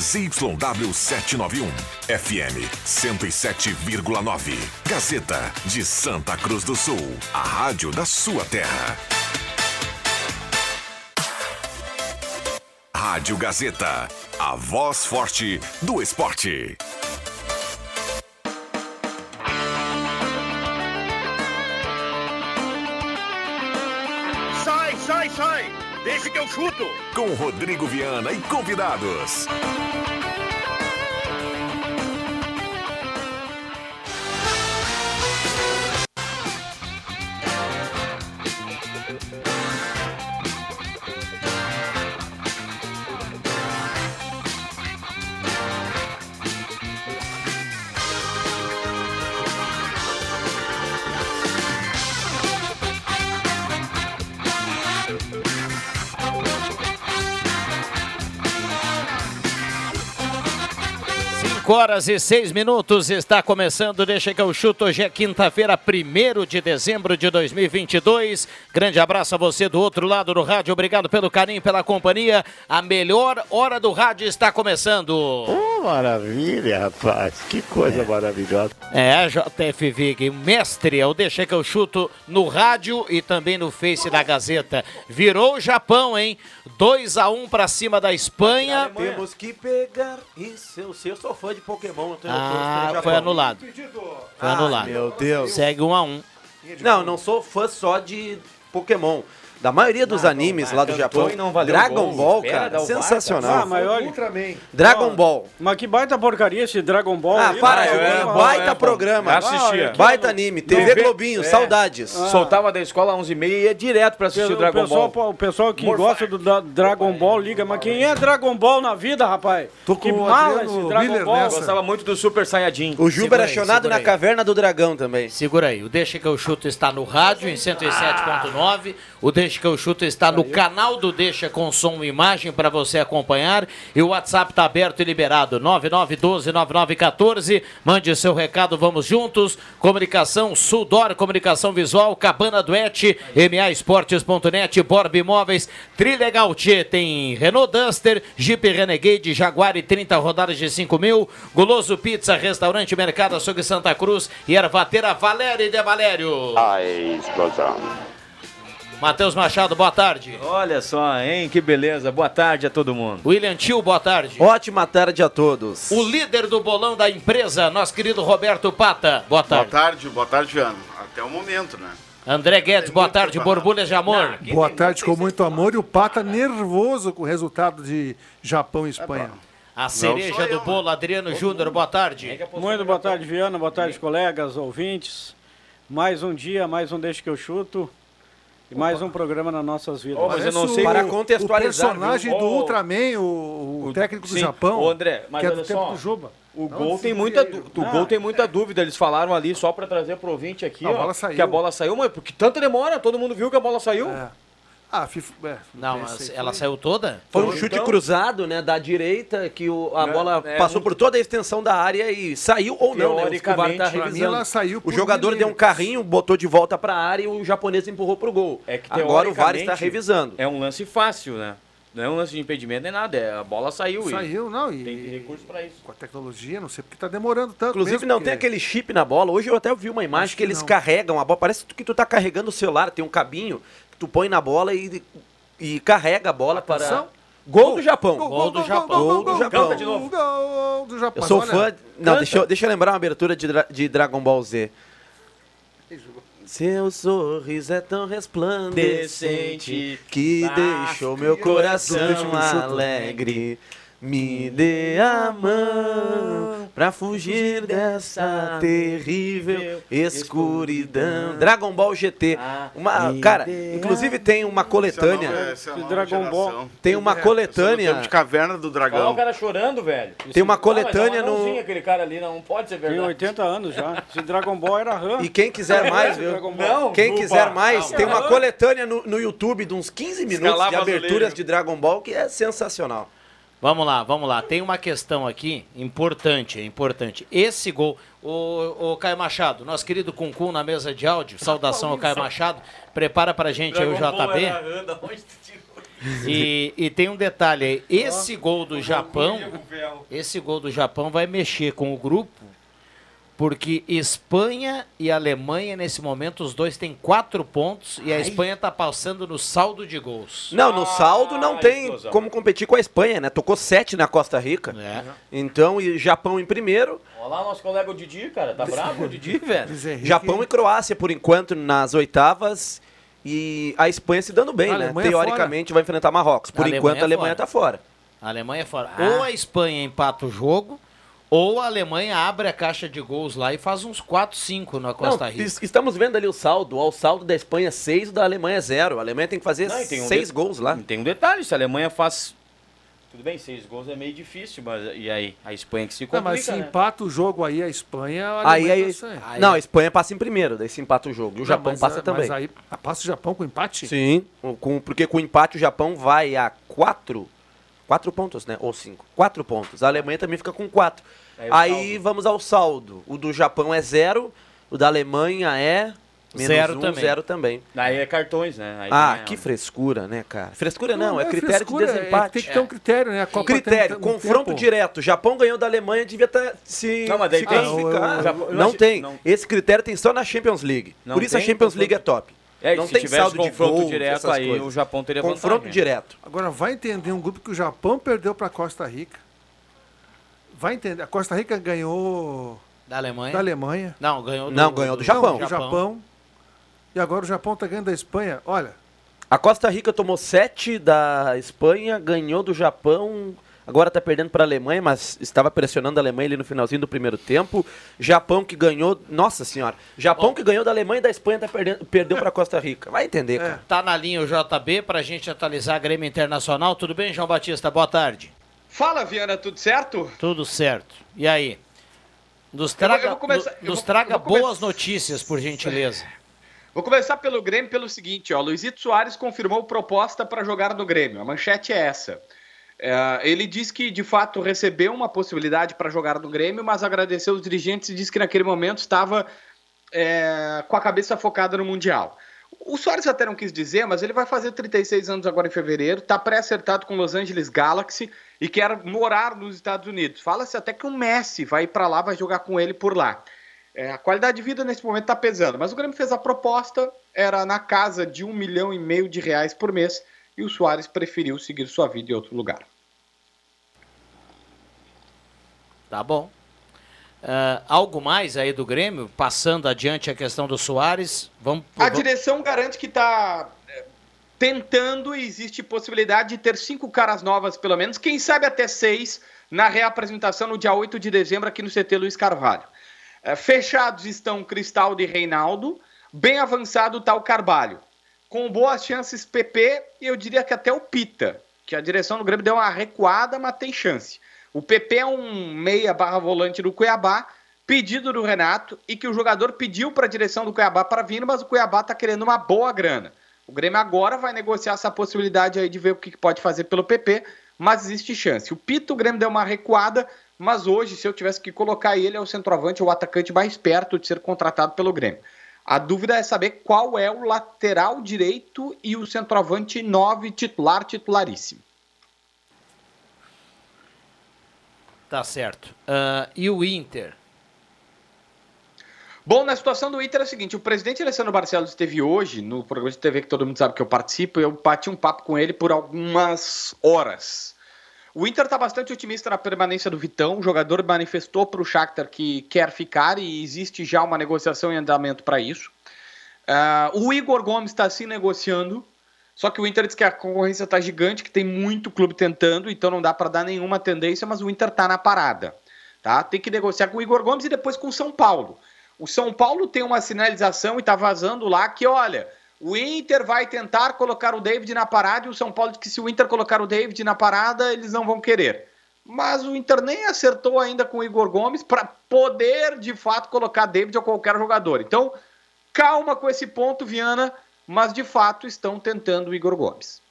ZYW 791, FM 107,9. Gazeta de Santa Cruz do Sul, a rádio da sua terra. Rádio Gazeta, a voz forte do esporte. Sai, sai, sai! Deixa que eu chuto! Com Rodrigo Viana e convidados. Cinco horas e seis minutos está começando. Deixa que eu chuto. Hoje é quinta-feira, 1 de dezembro de 2022. Grande abraço a você do outro lado do rádio. Obrigado pelo carinho, pela companhia. A melhor hora do rádio está começando. Oh, maravilha, rapaz. Que coisa maravilhosa. É, JF Vig, mestre, eu deixei que eu chuto no rádio e também no Face da Gazeta. Virou o Japão, hein? 2 a 1 para cima da Espanha. Temos que pegar. Isso, eu sei, eu sou fã de Pokémon. Eu tenho Ah, foi anulado. Foi anulado. Meu Deus. Segue 1 a 1. Não, não sou fã só de Pokémon. Da maioria dos animes lá do Japão, não Dragon. Ball, cara, o sensacional. Ah, mas olha. Ultraman. Dragon Ball. Mas que baita porcaria esse Dragon Ball. Ah, aí, para, né? é, é baita é programa. Assistia. Baita anime. TV TV Globinho, é. saudades. Soltava da escola às 11h30 e ia direto pra assistir o Dragon pessoal, Ball. O pessoal que Morfar. gosta do da- Dragon Ball liga, mas quem é Dragon Ball na vida, rapaz? Tô que com o mala esse Dragon Miller Ball. nessa. Gostava muito do Super Saiyajin. O Juba era chonado na caverna do dragão também. Segura aí, o Deixa que eu chuto está no rádio em 107.9. O Deixa que eu chuto está no canal do Deixa com som e imagem para você acompanhar. E o WhatsApp está aberto e liberado 99129914. Mande seu recado, vamos juntos. Comunicação Sudor, comunicação visual, Cabana Duete, MAEsportes.net, Borb Imóveis, Trilegal T, tem Renault Duster, Jeep Renegade, Jaguar e 30 rodadas de 5 mil, Guloso Pizza, Restaurante Mercado Açougue Santa Cruz e Ervateira Valério de Valério. A explosão. Matheus Machado, boa tarde. Olha só, hein? Que beleza. Boa tarde a todo mundo. William Tio, boa tarde. Ótima tarde a todos. O líder do bolão da empresa, nosso querido Roberto Pata, boa Boa tarde. tarde, boa tarde, Viano. Até o momento, né? André Guedes, boa tarde. Borbulhas de amor. Boa tarde com muito amor e o Pata nervoso com o resultado de Japão e Espanha. A cereja do bolo, Adriano Júnior, boa tarde. Muito boa tarde, Viana. Boa tarde, colegas, ouvintes. Mais um dia, mais um Deixa que eu chuto. E mais um programa nas nossas vidas. Ô, mas eu não sei- o- Para contextualizar, O personagem viu? do Ô, Ultraman, o, o técnico do sim. Japão. Ô, André, mas que é do tempo só. do Juba. O Não, gol tem muita, o gol tem muita dúvida. Eles falaram ali só pra trazer pro ouvinte aqui, A ó, bola saiu. que a bola saiu, mas porque tanta demora? Todo mundo viu que a bola saiu? É. Ah, FIFA, é, Não, pensei, mas ela foi- saiu toda? Foi um Então- chute cruzado, né, da direita, que o- a Né, bola é, passou um- por toda a extensão da área e saiu ou não, né? O Escobar tá revisando. ela saiu o jogador deu um milímetros. carrinho, botou de volta pra área e o japonês empurrou pro gol. É que Agora o VAR está revisando. É um lance fácil, né? Não é um lance de impedimento nem nada. É, a bola saiu. e Saiu, não, e Tem recurso pra isso. com a tecnologia, não sei porque tá demorando tanto. Inclusive mesmo, não tem aquele chip na bola. Hoje eu até vi uma imagem que, que eles não. carregam a bola. Parece que tu tá carregando o celular, tem um cabinho tu põe na bola e, e carrega a bola para. Atenção. Gol do Japão. Gol do Japão. Gol do Japão. Canta de novo. Gol do Japão. Eu sou olha, fã. Não, deixa eu, deixa eu lembrar uma abertura de, Dra- de Dragon Ball Z. Seu sorriso é tão resplandecente que deixou meu coração alegre. Me dê a mão pra fugir dessa terrível escuridão. Dragon Ball GT. Uma, cara, inclusive tem uma coletânea. Essa é Dragon Ball. Tem uma é coletânea. de Caverna do Olha o Dragão. cara chorando, velho. Tem uma Ah, mas coletânea é no. aquele cara ali, não pode ser Tem verdade. 80 anos já. Esse Dragon Ball era RAM. E quem quiser mais, viu? Não, Quem quiser mais, tem uma coletânea no, no YouTube de uns 15 minutos de aberturas de Dragon Ball que é sensacional. Vamos lá, vamos lá. Tem uma questão aqui importante, é importante. Esse gol, o, o Caio Machado, nosso querido Cuncum na mesa de áudio, saudação ao Caio Machado, prepara pra gente aí o JB. E, e tem um detalhe aí, esse gol do Japão, esse gol do Japão vai mexer com o grupo, porque Espanha e Alemanha, nesse momento, os dois têm quatro pontos e a Espanha está passando no saldo de gols. Não, no saldo não Ah, tem explosão. como competir com a Espanha, né? Tocou sete na Costa Rica. É. Então, e Japão em primeiro, Olha lá nosso colega o Didi, cara. Tá bravo o Didi, velho. Japão e Croácia por enquanto nas oitavas e a Espanha se dando bem, A né? Alemanha Teoricamente vai enfrentar Marrocos. Por A enquanto é a Alemanha fora. tá fora. A Alemanha é fora. Ah. Ou a Espanha empata o jogo, ou a Alemanha abre a caixa de gols lá e faz uns 4, 5 na Costa Não, Rica. es- estamos vendo ali o saldo. Ó, O saldo da Espanha 6 e da Alemanha 0. A Alemanha tem que fazer Não, e tem um 6 de- gols lá. Tem um detalhe, se a Alemanha faz. Tudo bem, seis gols é meio difícil, mas e aí? A Espanha que se Não, complica, mas se né? empata o jogo aí a Espanha, a Aí, aí, vai sair. Aí- não, a Espanha passa em primeiro, daí se empata o jogo. E o Não, Japão mas, passa ah, também. Mas aí passa o Japão com empate? Sim, com, porque com o empate o Japão vai a 4. 4 pontos, né? Ou 5. 4 pontos. A Alemanha também fica com 4. Aí o Aí saldo. vamos ao saldo. O do Japão é 0, o da Alemanha é. Menos Zero um, também. zero também. Aí é cartões, né? Aí Ah, é- que frescura, né, cara? Frescura não, é critério frescura, de é desempate. tem que ter um critério, né? A Copa Critério, tem confronto tempo. direto. Japão ganhou da Alemanha, devia estar se, Não, mas daí se tem- classificar. Ah, não tem. não. Esse critério tem só na Champions League. Não Por isso a tem Champions confronto- League é top. É, não se tem tivesse saldo de confronto gols, direto, essas aí coisas. o Japão teria Confronto vantagem. direto. Agora vai entender um grupo que o Japão perdeu para Costa Rica. Vai entender. A Costa Rica ganhou Da Alemanha? da Alemanha, Não, ganhou do, Não, ganhou do Japão. do Japão. E agora o Japão tá ganhando da Espanha. Olha, A Costa Rica tomou 7 da Espanha, ganhou do Japão, agora tá perdendo para a Alemanha, mas estava pressionando a Alemanha ali no finalzinho do primeiro tempo. Japão que ganhou, nossa senhora, Japão que ganhou da Alemanha e da Espanha tá perdendo, perdeu para Costa Rica. Vai entender, cara. Tá na linha o JB pra gente atualizar a Grêmio Internacional. Tudo bem, João Batista? Boa tarde. Fala, Viana, tudo certo? Tudo certo. E aí? Nos Eu vou- traga, eu vou começar- nos vou- traga boas notícias, por gentileza. Vou começar pelo Grêmio pelo seguinte, ó. Luizito Soares confirmou proposta para jogar no Grêmio. A manchete é essa. É, ele diz que de fato recebeu uma possibilidade para jogar no Grêmio, mas agradeceu os dirigentes e disse que naquele momento estava é, com a cabeça focada no Mundial. O Soares até não quis dizer, mas ele vai fazer 36 anos agora em fevereiro, está pré-acertado com Los Angeles Galaxy e quer morar nos Estados Unidos. Fala-se até que o Messi vai para lá, vai jogar com ele por lá. É, a qualidade de vida nesse momento está pesando, mas o Grêmio fez a proposta, era na casa de um milhão e meio de reais por mês, e o Soares preferiu seguir sua vida em outro lugar. Tá bom. Ah, algo mais aí do Grêmio? Passando adiante a questão do Soares. Vamos. A vamos- direção garante que está tentando e existe possibilidade de ter cinco caras novas, pelo menos, quem sabe até seis, na reapresentação no dia 8 de dezembro aqui no CT Luiz Carvalho. Eh, fechados estão Cristaldo e Reinaldo, bem avançado está o Carvalho. Com boas chances PP e eu diria que até o Pita, que a direção do Grêmio deu uma recuada, mas tem chance. O PP é um meia barra volante do Cuiabá, pedido do Renato, e que o jogador pediu para a direção do Cuiabá para vir, mas o Cuiabá está querendo uma boa grana. O Grêmio agora vai negociar essa possibilidade aí de ver o que pode fazer pelo PP, mas existe chance. O Pito, o Grêmio deu uma recuada, mas hoje, se eu tivesse que colocar ele, é o centroavante, o atacante mais perto de ser contratado pelo Grêmio. A dúvida é saber qual é o lateral direito e o centroavante 9 titular, titularíssimo. Tá certo. Ah, e o Inter? Bom, na situação do Inter é o seguinte: o presidente Alessandro Barcelos esteve hoje no programa de TV que todo mundo sabe que eu participo, e eu bati um papo com ele por algumas horas. O Inter está bastante otimista na permanência do Vitão. O jogador manifestou para o Shakhtar que quer ficar e existe já uma negociação em andamento para isso. Ah, o Igor Gomes está se negociando, só que o Inter diz que a concorrência está gigante, que tem muito clube tentando, então não dá para dar nenhuma tendência, mas o Inter está na parada. Tá? Tem que negociar com o Igor Gomes e depois com o São Paulo. O São Paulo tem uma sinalização e está vazando lá que, olha, o Inter vai tentar colocar o David na parada e o São Paulo diz que se o Inter colocar o David na parada, eles não vão querer. Mas o Inter nem acertou ainda com o Igor Gomes para poder, de fato, colocar David ou qualquer jogador. Então, calma com esse ponto, Viana, mas de fato estão tentando o Igor Gomes.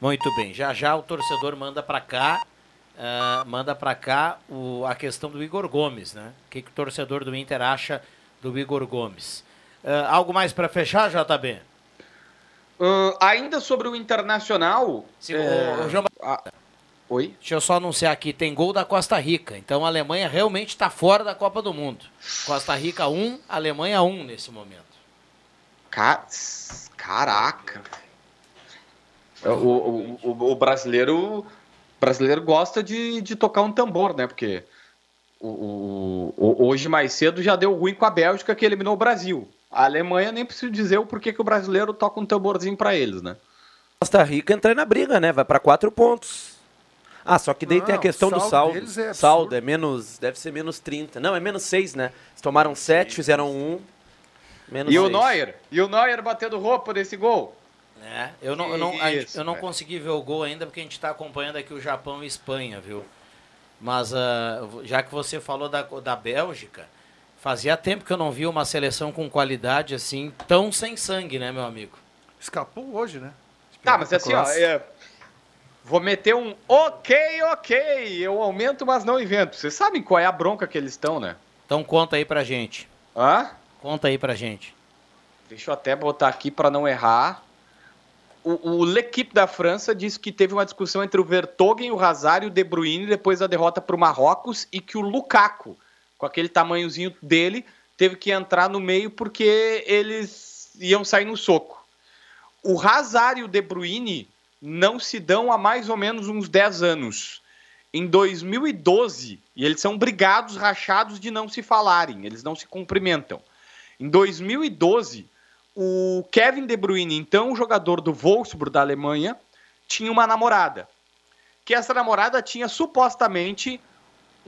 Muito bem. Já já o torcedor manda pra cá. ah, manda pra cá o- a questão do Igor Gomes, né? O que, que o torcedor do Inter acha do Igor Gomes? Ah, algo mais pra fechar, JB? Ahn, ainda sobre o Internacional. Se- é, ô, João a- Oi? Deixa eu só anunciar aqui, tem gol da Costa Rica. Então a Alemanha realmente está fora da Copa do Mundo. Costa Rica 1, Alemanha 1 nesse momento. Ca- Caraca. O, o, o, o brasileiro, brasileiro gosta de, de tocar um tambor, né? Porque o, o- o- hoje mais cedo já deu ruim com a Bélgica que eliminou o Brasil. A Alemanha nem preciso dizer o porquê que o brasileiro toca um tamborzinho pra eles, né? Costa Rica entra na briga, né? Vai pra quatro pontos. Ah, só que daí tem a Não, questão o do saldo saldo. deles é saldo é menos, deve ser menos 30. Não, é menos 6, né? Eles tomaram 7, fizeram 1. Menos E o seis. Neuer? E o Neuer batendo roupa nesse gol? É, eu não, eu não, a Isso, eu não consegui ver o gol ainda porque a gente está acompanhando aqui o Japão e Espanha, viu? Mas ah, já que você falou da, da Bélgica, fazia tempo que eu não vi uma seleção com qualidade assim, tão sem sangue, né, meu amigo? Escapou hoje, né? Tá, mas assim, ó, é, vou meter um ok, ok, eu aumento, mas não invento. Vocês sabem qual é a bronca que eles estão, né? Então conta aí pra gente. Hã? Conta aí pra gente. Deixa eu até botar aqui para não errar. O, o L'Equipe da França disse que teve uma discussão entre o Vertonghen, o Hazard e o De Bruyne depois da derrota para o Marrocos e que o Lukaku, com aquele tamanhozinho dele, teve que entrar no meio porque eles iam sair no soco. O Hazard e o De Bruyne não se dão há mais ou menos uns 10 anos. Em 2012, e eles são brigados, rachados de não se falarem, eles não se cumprimentam. Em 2012, o Kevin De Bruyne, então jogador do Wolfsburg da Alemanha, tinha uma namorada. Que essa namorada tinha supostamente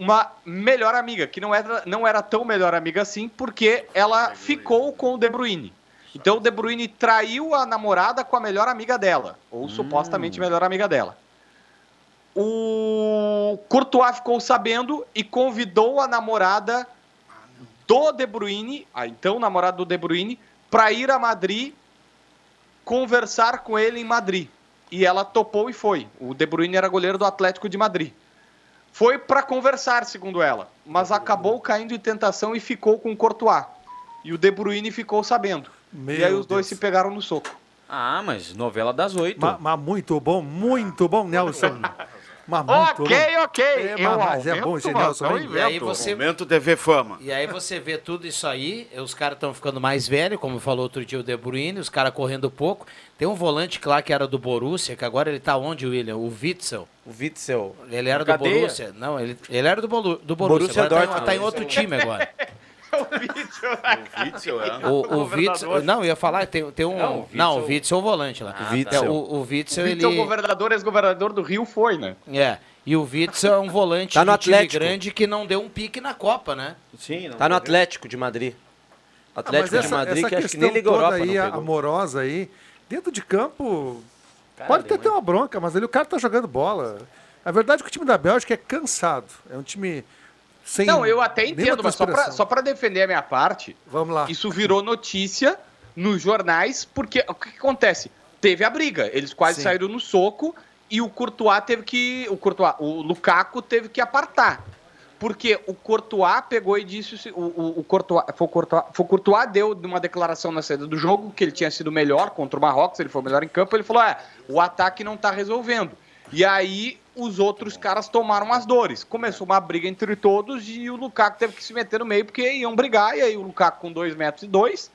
uma melhor amiga, que não era, não era tão melhor amiga assim, porque ela ficou com o De Bruyne. Então o De Bruyne traiu a namorada com a melhor amiga dela, ou supostamente melhor amiga dela. O Courtois ficou sabendo e convidou a namorada do De Bruyne, a então namorada do De Bruyne, para ir a Madrid conversar com ele em Madrid. E ela topou e foi. O De Bruyne era goleiro do Atlético de Madrid. Foi para conversar, segundo ela, mas acabou caindo em tentação e ficou com o Courtois. E o De Bruyne ficou sabendo. Meu e aí os dois Deus. se pegaram no soco. Ah, mas novela das oito. Mas, mas muito bom, muito bom, Nelson. Mas muito ok, bom. ok. É, eu mas é bom esse mas Nelson, não hein? E aí invento. você, Momento TV Fama. e aí você vê tudo isso aí, os caras estão ficando mais velhos, como falou outro dia o De Bruyne, os caras correndo pouco. Tem um volante lá que era do Borussia, que agora ele tá onde, William? O Witzel. O Witzel. Ele era do. Borussia. Não, ele, ele era do, Bolu- do Borussia. Borussia agora tá, em- Dortmund. tá em outro time agora. O Witzel, é. O, o Witzel. Não, eu ia falar, tem, tem um. Não, Não, o o Witzel é o volante lá. O Witzel. É, o, o Witzel, ele. Então, o governador, ex-governador do Rio, foi, né? É. E o Witzel é um volante Tá no de time Atlético. grande que não deu um pique na Copa, né? Sim, não Tá no. Atlético de Madrid. Ah, Atlético mas de essa, Madrid, essa que acho que questão nem Liga toda Europa aí, amorosa aí, dentro de campo, Cara, pode ter uma bronca, mas ali o cara tá jogando bola. A verdade é que o time da Bélgica é cansado. É um time sem Não, eu até entendo, mas só pra defender a minha parte, Vamos lá. isso virou notícia nos jornais, porque o que, acontece? Teve a briga, eles quase Sim. saíram no soco e o Courtois teve que. O Courtois, o Lukaku teve que apartar. Porque o Courtois pegou e disse. o- O, o, Courtois, foi, o Courtois, foi o Courtois deu uma declaração na saída do jogo que ele tinha sido melhor contra o Marrocos, ele foi melhor em campo. Ele falou: é, o ataque não tá resolvendo. E aí os outros caras tomaram as dores. Começou uma briga entre todos e o Lukaku teve que se meter no meio porque iam brigar. E aí o Lukaku com 2 metros e 2,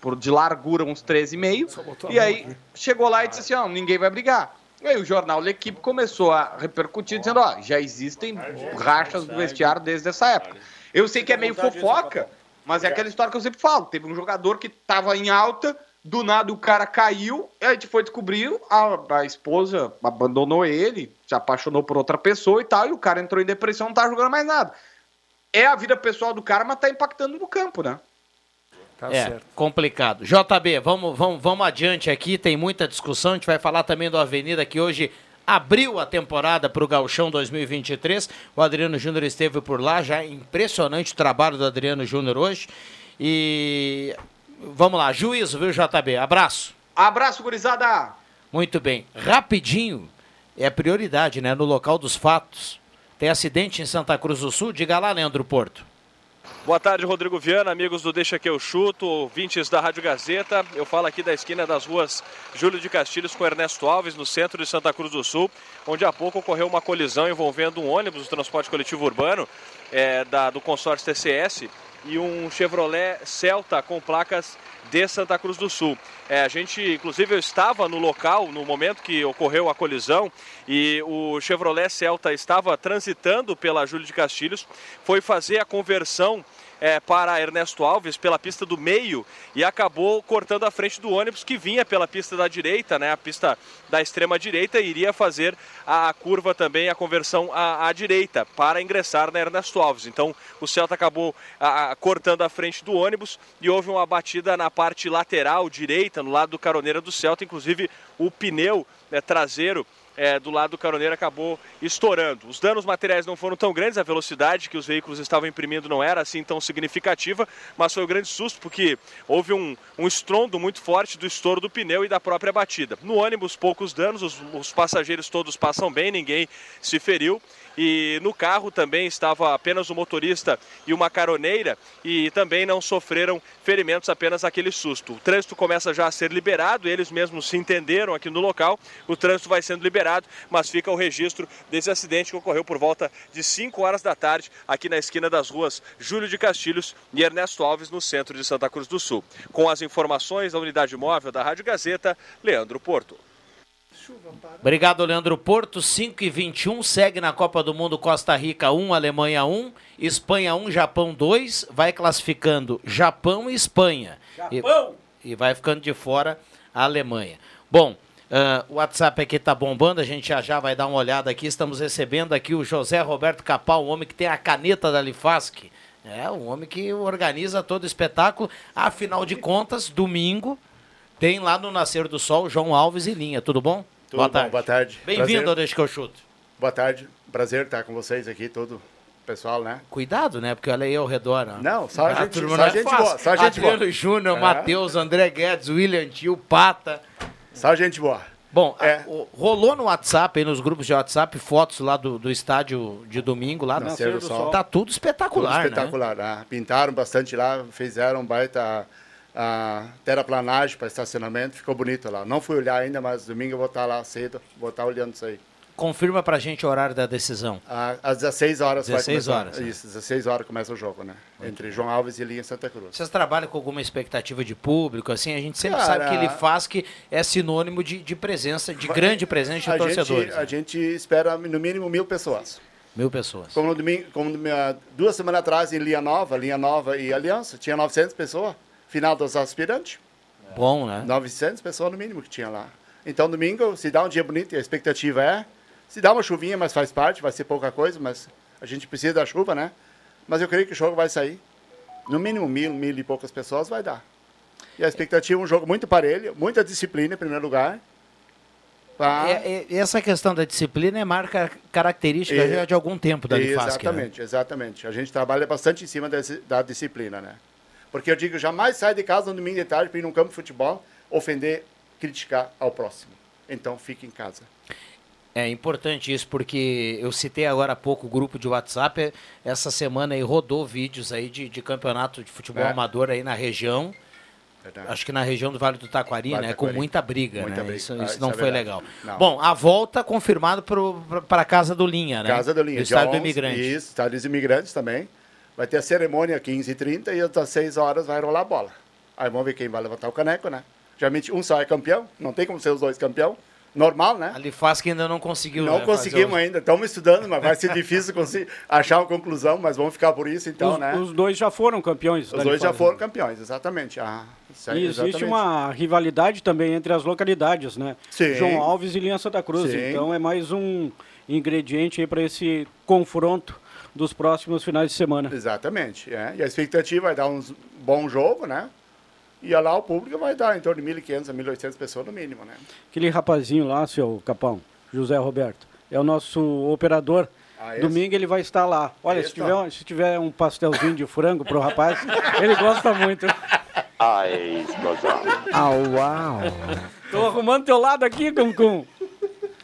por de largura uns 13,5. botou a E aí chegou lá e disse assim: ó, ninguém vai brigar. E aí o jornal L'Equipe começou a repercutir, dizendo: ó, já existem rachas do vestiário desde essa época. Eu sei que é meio fofoca, mas é aquela história que eu sempre falo. Teve um jogador que tava em alta, do nada o cara caiu, a gente foi descobrir, a, a esposa abandonou ele, se apaixonou por outra pessoa e tal, e o cara entrou em depressão, não tá jogando mais nada. É a vida pessoal do cara, mas tá impactando no campo, né? Tá é, certo. complicado. JB, vamos, vamos, vamos adiante aqui, tem muita discussão. A gente vai falar também do Avenida, que hoje abriu a temporada para o Gauchão 2023. O Adriano Júnior esteve por lá, já impressionante o trabalho do Adriano Júnior hoje. E vamos lá, juízo, viu, JB? Abraço. Abraço, gurizada! Muito bem. Rapidinho, é prioridade, né? No local dos fatos. Tem acidente em Santa Cruz do Sul? Diga lá, Leandro Porto. Boa tarde, Rodrigo Viana, amigos do Deixa Que Eu Chuto, ouvintes da Rádio Gazeta. Eu falo aqui da esquina das ruas Júlio de Castilhos com Ernesto Alves, no centro de Santa Cruz do Sul, onde há pouco ocorreu uma colisão envolvendo um ônibus do transporte coletivo urbano é, da, do consórcio TCS e um Chevrolet Celta com placas de Santa Cruz do Sul. É, a gente, inclusive, eu estava no local no momento que ocorreu a colisão e o Chevrolet Celta estava transitando pela Júlio de Castilhos, foi fazer a conversão é, para Ernesto Alves pela pista do meio e acabou cortando a frente do ônibus que vinha pela pista da direita, né, a pista da extrema direita, iria fazer a curva também, a conversão à, à direita para ingressar na Ernesto Alves. Então o Celta acabou a, a, cortando a frente do ônibus e houve uma batida na parte lateral direita, no lado do caroneira do Celta, inclusive o pneu né, traseiro é, do lado do caroneiro acabou estourando. Os danos materiais não foram tão grandes, a velocidade que os veículos estavam imprimindo não era assim tão significativa, mas foi um grande susto porque houve um, um estrondo muito forte do estouro do pneu e da própria batida. No ônibus, poucos danos, os, os passageiros todos passam bem, ninguém se feriu e no carro também estava apenas o motorista e uma caroneira e também não sofreram ferimentos, apenas aquele susto. O trânsito começa já a ser liberado, eles mesmos se entenderam aqui no local, o trânsito vai sendo liberado, mas fica o registro desse acidente que ocorreu por volta de 5 horas da tarde aqui na esquina das ruas Júlio de Castilhos e Ernesto Alves, no centro de Santa Cruz do Sul. Com as informações da unidade móvel da Rádio Gazeta, Leandro Porto. Obrigado, Leandro Porto. 5 e 21 segue na Copa do Mundo Costa Rica 1, Alemanha 1, Espanha 1, Japão 2. Vai classificando Japão e Espanha. Japão! E, e vai ficando de fora a Alemanha. Bom, uh, o WhatsApp aqui tá bombando, a gente já já vai dar uma olhada aqui. Estamos recebendo aqui o José Roberto Capal, um homem que tem a caneta da Lifask. É, um homem que organiza todo o espetáculo. Afinal de contas, domingo, tem lá no Nascer do Sol João Alves e Linha. Tudo bom? Tudo boa, bom, tarde. boa tarde. Bem-vindo ao Deixa que eu chuto. Boa tarde. Prazer estar com vocês aqui, todo pessoal, né? Cuidado, né? Porque olha aí ao redor. Ó. Não, só a, gente, turma só é gente boa. Só gente Adriano boa. Júnior, é. Matheus, André Guedes, William Tio, Pata. Só gente boa. Bom, é. a, o, rolou no WhatsApp, aí nos grupos de WhatsApp, fotos lá do, do estádio de domingo, lá no Nascer do Sol. Tá tudo espetacular, tudo espetacular, né? né? Pintaram bastante lá, fizeram um baita a terraplanagem para estacionamento, ficou bonito lá. Não fui olhar ainda, mas domingo eu vou estar lá cedo, vou estar olhando isso aí. Confirma pra gente o horário da decisão. às 16 horas 16 vai começar. horas. Isso, 16 horas começa o jogo, né? Entre João Alves e Linha Santa Cruz. Vocês trabalham com alguma expectativa de público? Assim, a gente sempre Cara, sabe que ele faz que é sinônimo de, de presença, de grande presença de a torcedores. Gente, a gente espera no mínimo mil pessoas. Mil pessoas. Como, no domingo, como duas semanas atrás em Linha Nova, Linha Nova e Aliança, tinha 900 pessoas final dos aspirantes. Bom, né? 900 pessoas no mínimo que tinha lá. Então, domingo, se dá um dia bonito, a expectativa é. Se dá uma chuvinha, mas faz parte, vai ser pouca coisa, mas a gente precisa da chuva, né? Mas eu creio que o jogo vai sair. No mínimo mil, mil e poucas pessoas vai dar. E a expectativa é um jogo muito parelho, muita disciplina em primeiro lugar. Pra... É, é, essa questão da disciplina é marca característica já de algum tempo da Unifasc, Exatamente, né? exatamente. A gente trabalha bastante em cima desse, da disciplina, né? Porque eu digo, jamais sai de casa no domingo de tarde para ir num campo de futebol, ofender, criticar ao próximo. Então fique em casa. É importante isso, porque eu citei agora há pouco o grupo de WhatsApp. Essa semana aí rodou vídeos aí de, de campeonato de futebol é. amador aí na região. Verdade. Acho que na região do Vale do Taquari, vale né? Taquari. Com muita briga, muita né? Briga. Isso, ah, isso não é foi legal. Não. Bom, a volta confirmado para a Casa do Linha, né? Casa do Linha. Estádio do Imigrante. Isso, Estádio dos Imigrantes também. Vai ter a cerimônia 15h30 e às 6 horas vai rolar a bola. Aí vamos ver quem vai levantar o caneco, né? Geralmente um só é campeão, não tem como ser os dois campeão. Normal, né? Ali faz que ainda não conseguiu. Não né, conseguimos ainda, estamos estudando, mas vai ser difícil achar uma conclusão, mas vamos ficar por isso então, os, né? Os dois já foram campeões. Os dois já foram campeões, exatamente. Ah, e existe exatamente. uma rivalidade também entre as localidades, né? Sim. João Alves e Linha Santa Cruz. Sim. Então é mais um ingrediente aí para esse confronto dos próximos finais de semana. Exatamente. É. E a expectativa é dar um bom jogo, né? E lá o público vai dar em torno de 1.500 a 1.800 pessoas no mínimo, né? Aquele rapazinho lá, seu Capão, José Roberto, é o nosso operador. Ah, Domingo ele vai estar lá. Olha, se tiver, se tiver um pastelzinho de frango pro rapaz, ele gosta muito. Ai, explosão. Ah, uau. Tô arrumando teu lado aqui, Cum Cum.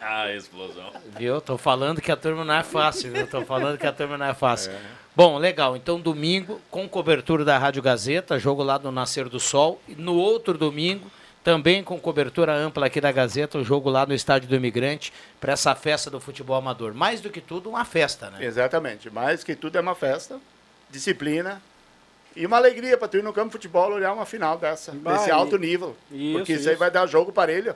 Ah, explosão. Viu? Tô falando que a turma não é fácil, viu? Tô falando que a turma não é fácil. Bom, legal. Então, domingo, com cobertura da Rádio Gazeta, jogo lá no Nascer do Sol. E no outro domingo, também com cobertura ampla aqui da Gazeta, o jogo lá no Estádio do Imigrante, para essa festa do futebol amador. Mais do que tudo, uma festa, né? Exatamente. Mais que tudo é uma festa, disciplina e uma alegria para tu ir no campo de futebol olhar uma final dessa, Bah, desse alto nível. Isso, porque isso, aí vai dar jogo parelho.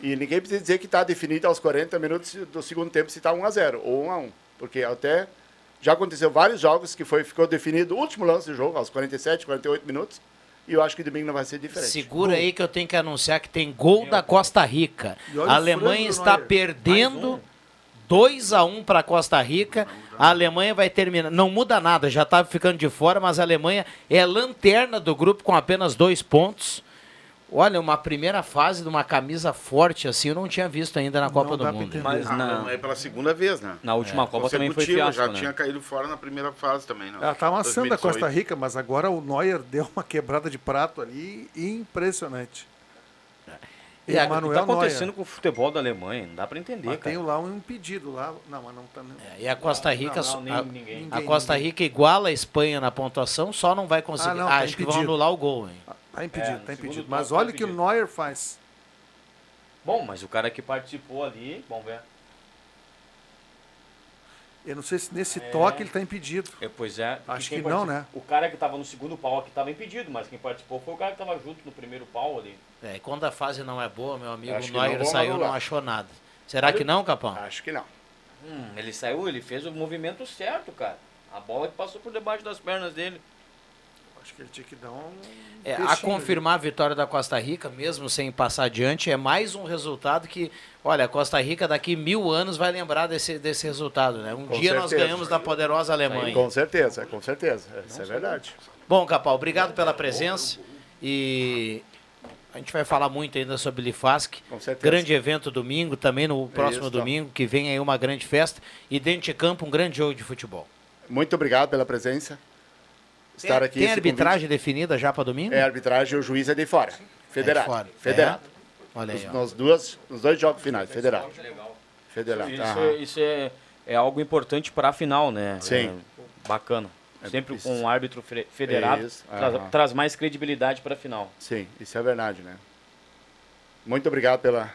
E ninguém precisa dizer que está definido aos 40 minutos do segundo tempo se está 1 a 0 ou 1 a 1 Porque até já aconteceu vários jogos que foi, ficou definido o último lance do jogo, aos 47, 48 minutos. E eu acho que domingo não vai ser diferente. Segura aí que eu tenho que anunciar que tem gol da Costa Rica. A Alemanha está perdendo 2 a 1 para Costa Rica. A Alemanha vai terminar. Não muda nada, já estava ficando de fora, mas a Alemanha é lanterna do grupo com apenas dois pontos. Olha, uma primeira fase de uma camisa forte assim, eu não tinha visto ainda na Copa do Mundo. Mas não. É pela segunda vez, né? Na última Copa também foi fiasco, Já né? tinha caído fora na primeira fase também, né? Ela tá amassando a 2018. Costa Rica, mas agora o Neuer deu uma quebrada de prato ali impressionante. E a- o que Emmanuel tá acontecendo Neuer. com o futebol da Alemanha? Não dá pra entender, Mas cara. tem lá um impedido lá. Não, mas não tá. E a Costa Rica, Não, não, nem a, ninguém. a Costa Rica iguala a Espanha na pontuação, só não vai conseguir. Ah, não, Ah, tá acho que vão impedido. anular o gol, hein? Tá impedido, É, no tá impedido. Mas tá olha o que o impedido. Neuer faz. Bom, mas o cara que participou ali, vamos ver. Eu não sei se nesse É. toque ele tá impedido. É, pois é. Acho que não, né? O cara que tava no segundo pau aqui tava impedido, mas quem participou foi o cara que tava junto no primeiro pau ali. É, e quando a fase não é boa, meu amigo, o Neuer saiu anular. não achou nada. Será que não, Capão? Acho que não. Hum, ele saiu, ele fez o movimento certo, cara. A bola que passou por debaixo das pernas dele. Acho que ele tinha que dar um. É, a peixinho ali. confirmar a vitória da Costa Rica, mesmo sem passar adiante, é mais um resultado que, olha, a Costa Rica daqui mil anos vai lembrar desse, desse resultado, né? Um Com dia nós certeza. ganhamos da poderosa Alemanha. Com certeza, com certeza. Isso é verdade. Bom, Capal, obrigado pela presença e a gente vai falar muito ainda sobre Lifask. certeza. Grande evento domingo, também no próximo Isso. domingo, que vem aí uma grande festa e dentro de campo um grande jogo de futebol. Muito obrigado pela presença. Estar tem, aqui. tem arbitragem definida já para domingo? convite. É arbitragem, o juiz é de fora. Federado. É de fora. Federado. É? Olha aí, Nos, duas, nos dois jogos finais, federado. Federado. Isso, aham. é, isso é, é algo importante para a final, né? Sim. É bacana. Sempre isso. com um árbitro fe- federado Isso, traz, traz mais credibilidade para a final. Sim, isso é verdade, né? Muito obrigado pela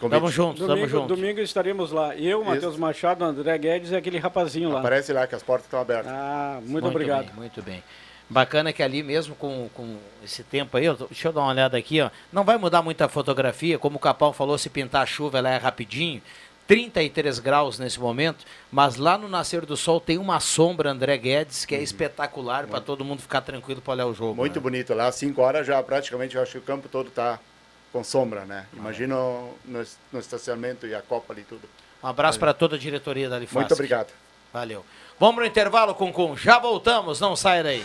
convite. Tamo junto, Domingo, domingo estaremos lá. Eu, Matheus Machado, André Guedes e aquele rapazinho lá. Aparece lá que as portas estão abertas. Ah, muito, obrigado. Bem, muito bem. Bacana que ali mesmo com, com esse tempo aí, eu tô- deixa eu dar uma olhada aqui, ó. Não vai mudar muita fotografia, como o Capão falou, se pintar a chuva ela é rapidinho. 33 graus nesse momento, mas lá no nascer do sol tem uma sombra, André Guedes, que é espetacular para todo mundo ficar tranquilo para olhar o jogo. Uhum. Muito né? bonito lá, 5 horas já praticamente eu acho que o campo todo está com sombra, né? Imagina o- no, no estacionamento e a copa ali tudo. Um abraço para toda a diretoria da Lifask. Muito obrigado. Valeu. Vamos no intervalo, Concum. Já voltamos, não saia daí.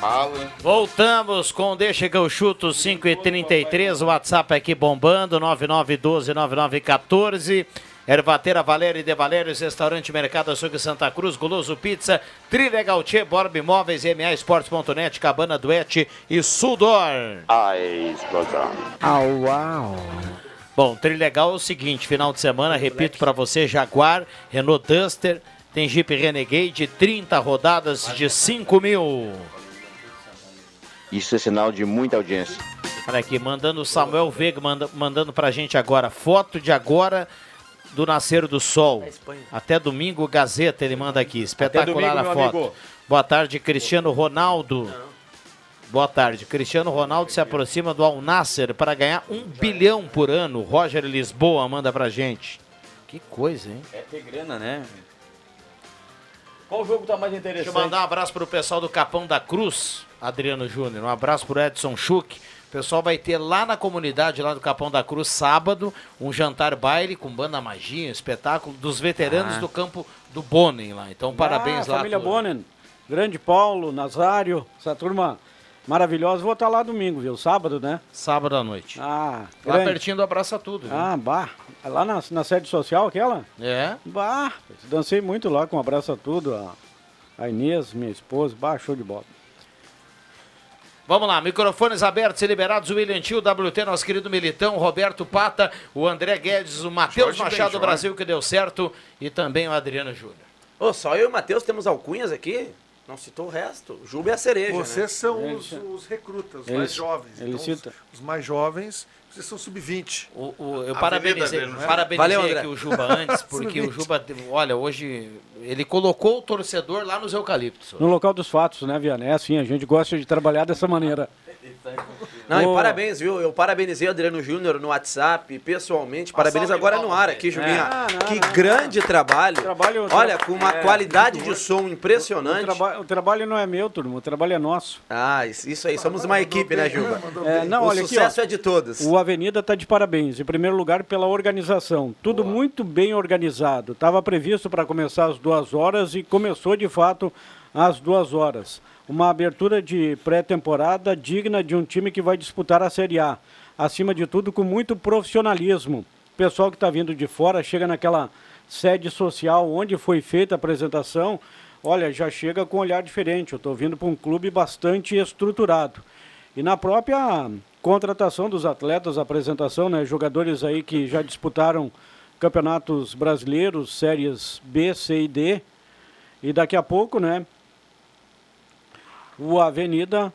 Fala. Voltamos com Deixa que eu chuto 5 e 33 o WhatsApp aqui bombando, 9912-9914. Ervateira Valério e De Valérios, Restaurante Mercado Açougue Santa Cruz, Goloso Pizza, Trilegal Tchê, Borb Imóveis, MA Esportes.net, Cabana Duete e Sudor. A explosão. Au, au. Bom, Trilegal é o seguinte, final de semana, repito para você, Jaguar, Renault Duster, tem Jeep Renegade, 30 rodadas de 5 mil. Isso é sinal de muita audiência. Olha aqui, mandando o Samuel Veiga, manda, mandando pra gente agora, foto de agora do nascer do sol. Até domingo, Gazeta, ele manda aqui. Espetacular domingo, a foto. amigo. Boa tarde, Cristiano Ronaldo. Boa tarde. Cristiano Ronaldo se aproxima do Al Nasser para ganhar um bilhão por ano. Roger Lisboa manda pra gente. Que coisa, hein? É ter grana, né? Qual jogo tá mais Deixa interessante? eu mandar um abraço pro pessoal do Capão da Cruz, Adriano Júnior. Um abraço pro Edson Schuch. O pessoal vai ter lá na comunidade, lá do Capão da Cruz, sábado, um jantar baile com banda magia, espetáculo dos veteranos Ah. do campo do Bonen lá. Então, parabéns ah, lá. a Família todos. Bonen, Grande Paulo, Nazário, essa turma maravilhosa. Vou estar lá domingo, viu? Sábado, né? Sábado à noite. Ah, Lá grande. pertinho do Abraça Tudo. viu? Ah, bah. Lá na, na sede social, aquela? É. Bah, dancei muito lá com Abraça Tudo. A, a Inês, minha esposa, bah, show de bola. Vamos lá, microfones abertos e liberados. O William Tio, WT, nosso querido Militão, Roberto Pata, o André Guedes, o Matheus Machado do. Brasil, que deu certo, e também o Adriano Júnior. Ô, só eu e o Matheus temos alcunhas aqui? Não citou o resto. O Juba é a cereja, Vocês né? são os, os recrutas, os mais jovens. ele Então, cita. Os, os mais jovens, vocês são sub-20. O, o- eu parabenizei, dele, né? parabenizei Valeu, André. aqui o Juba antes, porque o Juba, olha, hoje ele colocou o torcedor lá nos eucaliptos. No local dos fatos, né, Vianney? É assim, a gente gosta de trabalhar dessa maneira. Não, e parabéns, viu? Eu parabenizei o Adriano Júnior no WhatsApp, pessoalmente. Parabéns agora no ar aqui, Julinha. É. Ah, não, que não, grande trabalho. Trabalho- Olha, com uma É, qualidade de som impressionante. O, traba- o trabalho não é meu, turma, o trabalho é nosso. Ah, isso aí, somos uma equipe, né, Juba? É, não, o olha aqui, sucesso ó, é de todos. O Avenida está de parabéns. Em primeiro lugar, pela organização. Tudo muito bem organizado. Estava previsto para começar às duas horas e começou de fato às duas horas. Uma abertura de pré-temporada digna de um time que vai disputar a Série A. Acima de tudo, com muito profissionalismo. O pessoal que está vindo de fora chega naquela sede social onde foi feita a apresentação. Olha, já chega com um olhar diferente. Eu estou vindo para um clube bastante estruturado. E na própria contratação dos atletas, apresentação, né? Jogadores aí que já disputaram campeonatos brasileiros, séries B, C e D. E daqui a pouco, né? O Avenida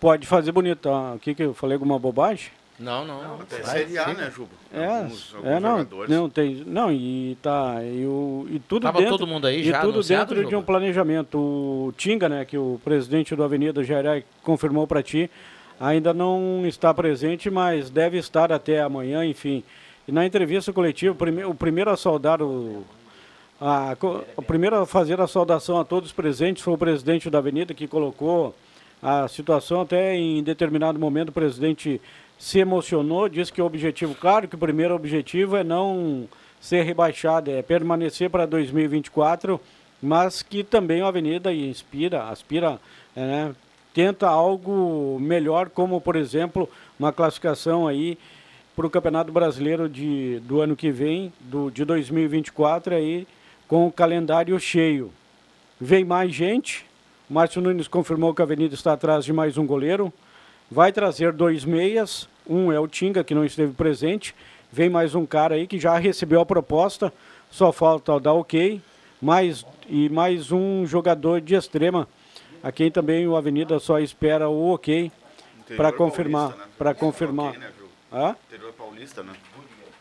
pode fazer bonito. Ah, O que que eu falei alguma bobagem? Não, não. Até Vai, Série A, sim. né, Juba? É, Alguns- é alguns não, jogadores. não tem, não e tá e, o, e tudo Tava dentro todo mundo aí e já tudo dentro de Juba? um planejamento. O Tinga, né, que o presidente do Avenida Jairé confirmou para ti, ainda não está presente, mas deve estar até amanhã, enfim. E na entrevista coletiva, o primeiro a saudar o a, o primeiro a fazer a saudação a todos os presentes foi o presidente da Avenida que colocou a situação até em determinado momento. O presidente se emocionou, disse que o objetivo, claro que o primeiro objetivo é não ser rebaixado, é permanecer para 2024, mas que também a Avenida inspira, aspira, é, né, tenta algo melhor, como por exemplo uma classificação aí para o Campeonato Brasileiro de, do ano que vem, do, de 2024, aí, com o calendário cheio. Vem mais gente. O Márcio Nunes confirmou que a Avenida está atrás de mais um goleiro. Vai trazer dois meias. Um é o Tinga, que não esteve presente. Vem mais um cara aí que já recebeu a proposta. Só falta dar ok. Mais, e mais um jogador de extrema. A quem também o Avenida só espera o ok para confirmar. né? Para confirmar. Ok, né? Hã? Interior paulista, né?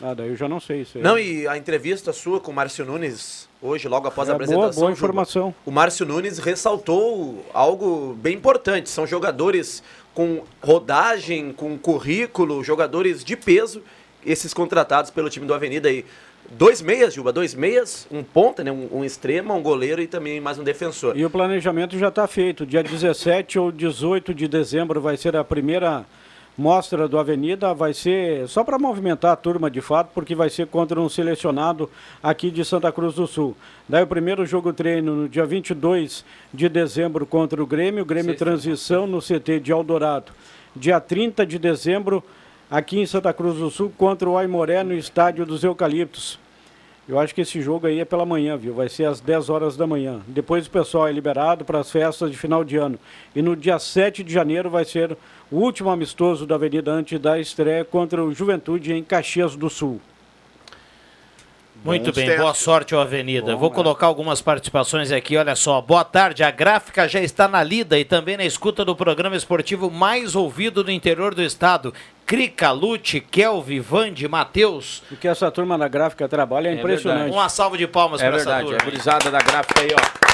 Ah, daí eu já não sei isso aí. Não, e a entrevista sua com o Márcio Nunes, hoje, logo após a É, boa- apresentação. boa Juba, informação. o Márcio Nunes ressaltou algo bem importante. São jogadores com rodagem, com currículo, jogadores de peso, esses contratados pelo time do Avenida aí. Dois meias, Juba, dois meias, um ponta, né? Um, um extrema, um goleiro e também mais um defensor. E o planejamento já está feito. Dia 17 ou 18 de dezembro vai ser a primeira mostra do Avenida. Vai ser só para movimentar a turma de fato, porque vai ser contra um selecionado aqui de Santa Cruz do Sul. Daí o primeiro jogo treino no dia 22 de dezembro contra o Grêmio, Grêmio Transição no CT de Eldorado. Dia 30 de dezembro aqui em Santa Cruz do Sul contra o Aimoré no estádio dos Eucaliptos. Eu acho que esse jogo aí é pela manhã, viu? Vai ser às 10 horas da manhã. Depois o pessoal é liberado para as festas de final de ano. E no dia 7 de janeiro vai ser o último amistoso da Avenida antes da estreia contra o Juventude em Caxias do Sul. Muito Bons bem, boa sorte, ô Avenida. Bom, Vou é. colocar algumas participações aqui, olha só. Boa tarde, a gráfica já está na lida e também na escuta do programa esportivo mais ouvido do interior do estado. Crica, Lute, Kelvi, Vande, Matheus. O que essa turma da gráfica trabalha é, impressionante. Uma salva de palmas É para essa verdade, turma. é a gurizada da gráfica aí, ó.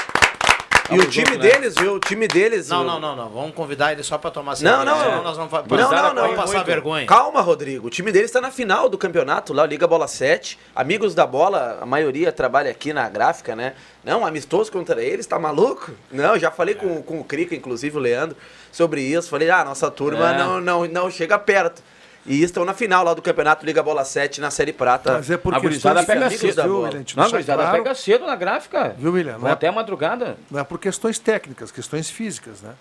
E o time deles, viu? O time deles. Não, o- não, não, não. Vamos convidar ele só pra tomar cerveja, não, não. nós vamos, Não, não, não. vamos passar vergonha. Calma, Rodrigo. O time deles está na final do campeonato, lá, Liga Bola 7. Amigos da bola, a maioria trabalha aqui na gráfica, né? Não, amistoso contra eles, tá maluco? Não, já falei com, com o Crica, inclusive o Leandro, sobre isso. Falei, ah, nossa turma É. não, não, não chega perto. E estão na final lá do campeonato Liga Bola 7 na Série Prata. Mas é por a gurizada questões pega cedo da viu. William? Não, a gurizada claro- pega cedo na gráfica. Viu, William? Não é, até a madrugada. não é por questões técnicas, questões físicas, né?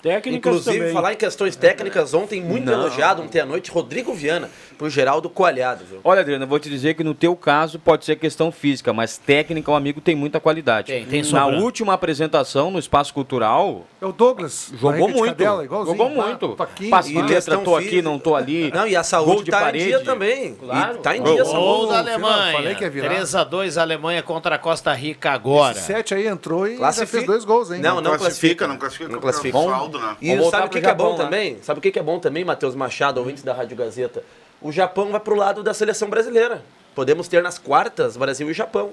Técnicas Inclusive, também. falar em questões técnicas, ontem muito Não. elogiado ontem à noite, Rodrigo Viana, por Geraldo Coalhado, viu? Olha, Adriano, eu vou te dizer que no teu caso pode ser questão física, mas técnica o amigo tem muita qualidade. Tem, tem Na sobrando. última apresentação no Espaço Cultural, É o Douglas. jogou muito. cadela, igualzinho. jogou Pá, muito. toquinho, Passe de letra, tô aqui, física. não tô ali. Não, e a Gol saúde de tá parede. em dia também. Claro. E tá em Gol. dia, Gol. saúde. Gol da Alemanha. falei que ia virar. 3x2 Alemanha contra a Costa Rica agora. Esse sete aí entrou e já Classifica. fez dois gols, hein? Não, não classifica, classifica. não classifica, Não não classifica. Saldo, né? E Vamos sabe voltar o que, pro que é bom né? também? Sabe o que, que é bom também, Matheus Machado, ouvintes da Rádio Gazeta? O Japão vai pro lado da seleção brasileira. Podemos ter nas quartas Brasil e Japão.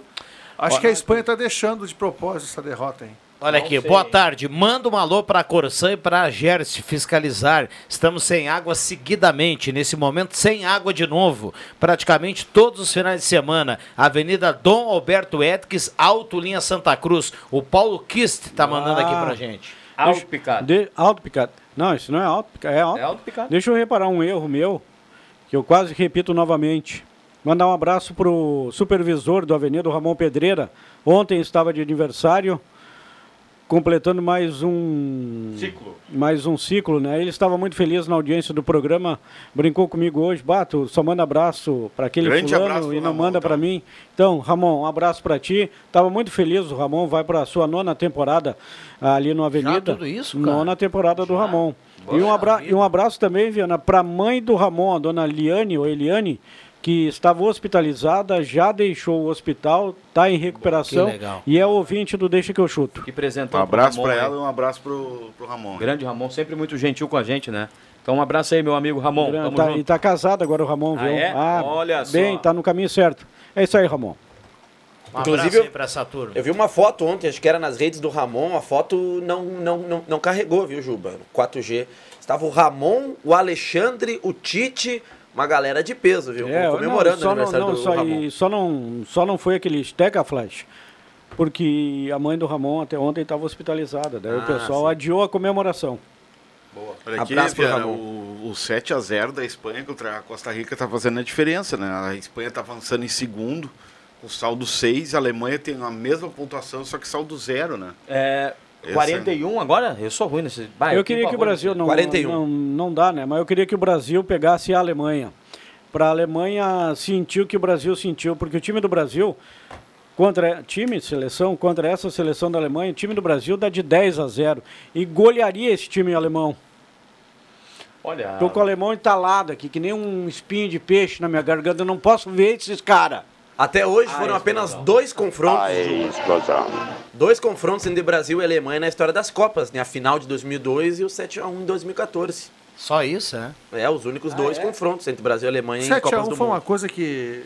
Acho que a Espanha está deixando de propósito essa derrota, hein? Olha Não aqui, sei. boa tarde. Manda um alô para a Corsã e para a Gerse fiscalizar. Estamos sem água seguidamente, nesse momento sem água de novo, praticamente todos os finais de semana. Avenida Dom Alberto Etques, Alto Linha Santa Cruz. O Paulo Kist tá mandando aqui pra gente. Alto picado. De, alto picado. Não, isso não é alto picado. É alto. É alto picado. Deixa eu reparar um erro meu, eu quase repito novamente. Mandar um abraço pro supervisor do Avenida, o Ramon Pedreira. Ontem estava de aniversário, completando mais um Ciclo. mais um ciclo, né? Ele estava muito feliz na audiência do programa, brincou comigo hoje, bato, só manda abraço para aquele Grande abraço fulano pro e não Ramon, manda tá? para mim. Então, Ramon, um abraço para ti. Tava muito feliz, o Ramon vai para a sua nona temporada ali no Avenida. tudo isso, cara? Nona temporada do Ramon. E um, abra e um abraço também, Viana, para a mãe do Ramon, a dona Liane, ou Eliane, que estava hospitalizada, já deixou o hospital, está em recuperação Que legal. e é ouvinte do Deixa que eu chuto. Que presentão Um abraço aí. ela e um abraço pro, pro Ramon. Grande Ramon, sempre muito gentil com a gente, né? Então um abraço aí, meu amigo Ramon. Tamo Tá- junto. e tá casado agora o Ramon, Ah, viu? é? Olha bem, só. tá no caminho certo. É isso aí, Ramon. Um Inclusive, aí pra essa turma. Eu vi uma foto ontem, acho que era nas redes do Ramon, a foto não, não, não, não carregou, viu, Juba? No 4G. Estava o Ramon, o Alexandre, o Tite, uma galera de peso, viu? É, Comemorando não, só o aniversário não, do só, Ramon. e só não, só não foi aquele Stega Flash, porque a mãe do Ramon até ontem estava hospitalizada. Daí o Ah, pessoal sim. adiou a comemoração. Olha aqui, Abraço Viana, Ramon. o, o 7x0 da Espanha contra a Costa Rica tá fazendo a diferença, né? A Espanha tá avançando em segundo, com saldo 6, a Alemanha tem a mesma pontuação, só que saldo zero, né? É, 41 agora? Eu sou ruim nesse. Bah, eu queria que o Brasil não, 41. não, não dá, né? Mas eu queria que o Brasil pegasse a Alemanha. Para a Alemanha sentir o que o Brasil sentiu, porque o time do Brasil contra time, seleção, contra essa seleção da Alemanha, o time do Brasil dá de 10 a 0 e golearia esse time alemão. Olha. Tô com o alemão entalado aqui, que nem um espinho de peixe na minha garganta. Eu não posso ver esses caras. Até hoje Ah, foram é apenas explosão. dois confrontos. Aí, explosão. Dois confrontos entre Brasil e Alemanha na história das Copas, né? A final de 2002 e o 7x1 em 2014. Só isso, é? É, os únicos dois confrontos entre Brasil e Alemanha em 7 Copas a 1 do foi Mundo. uma coisa que.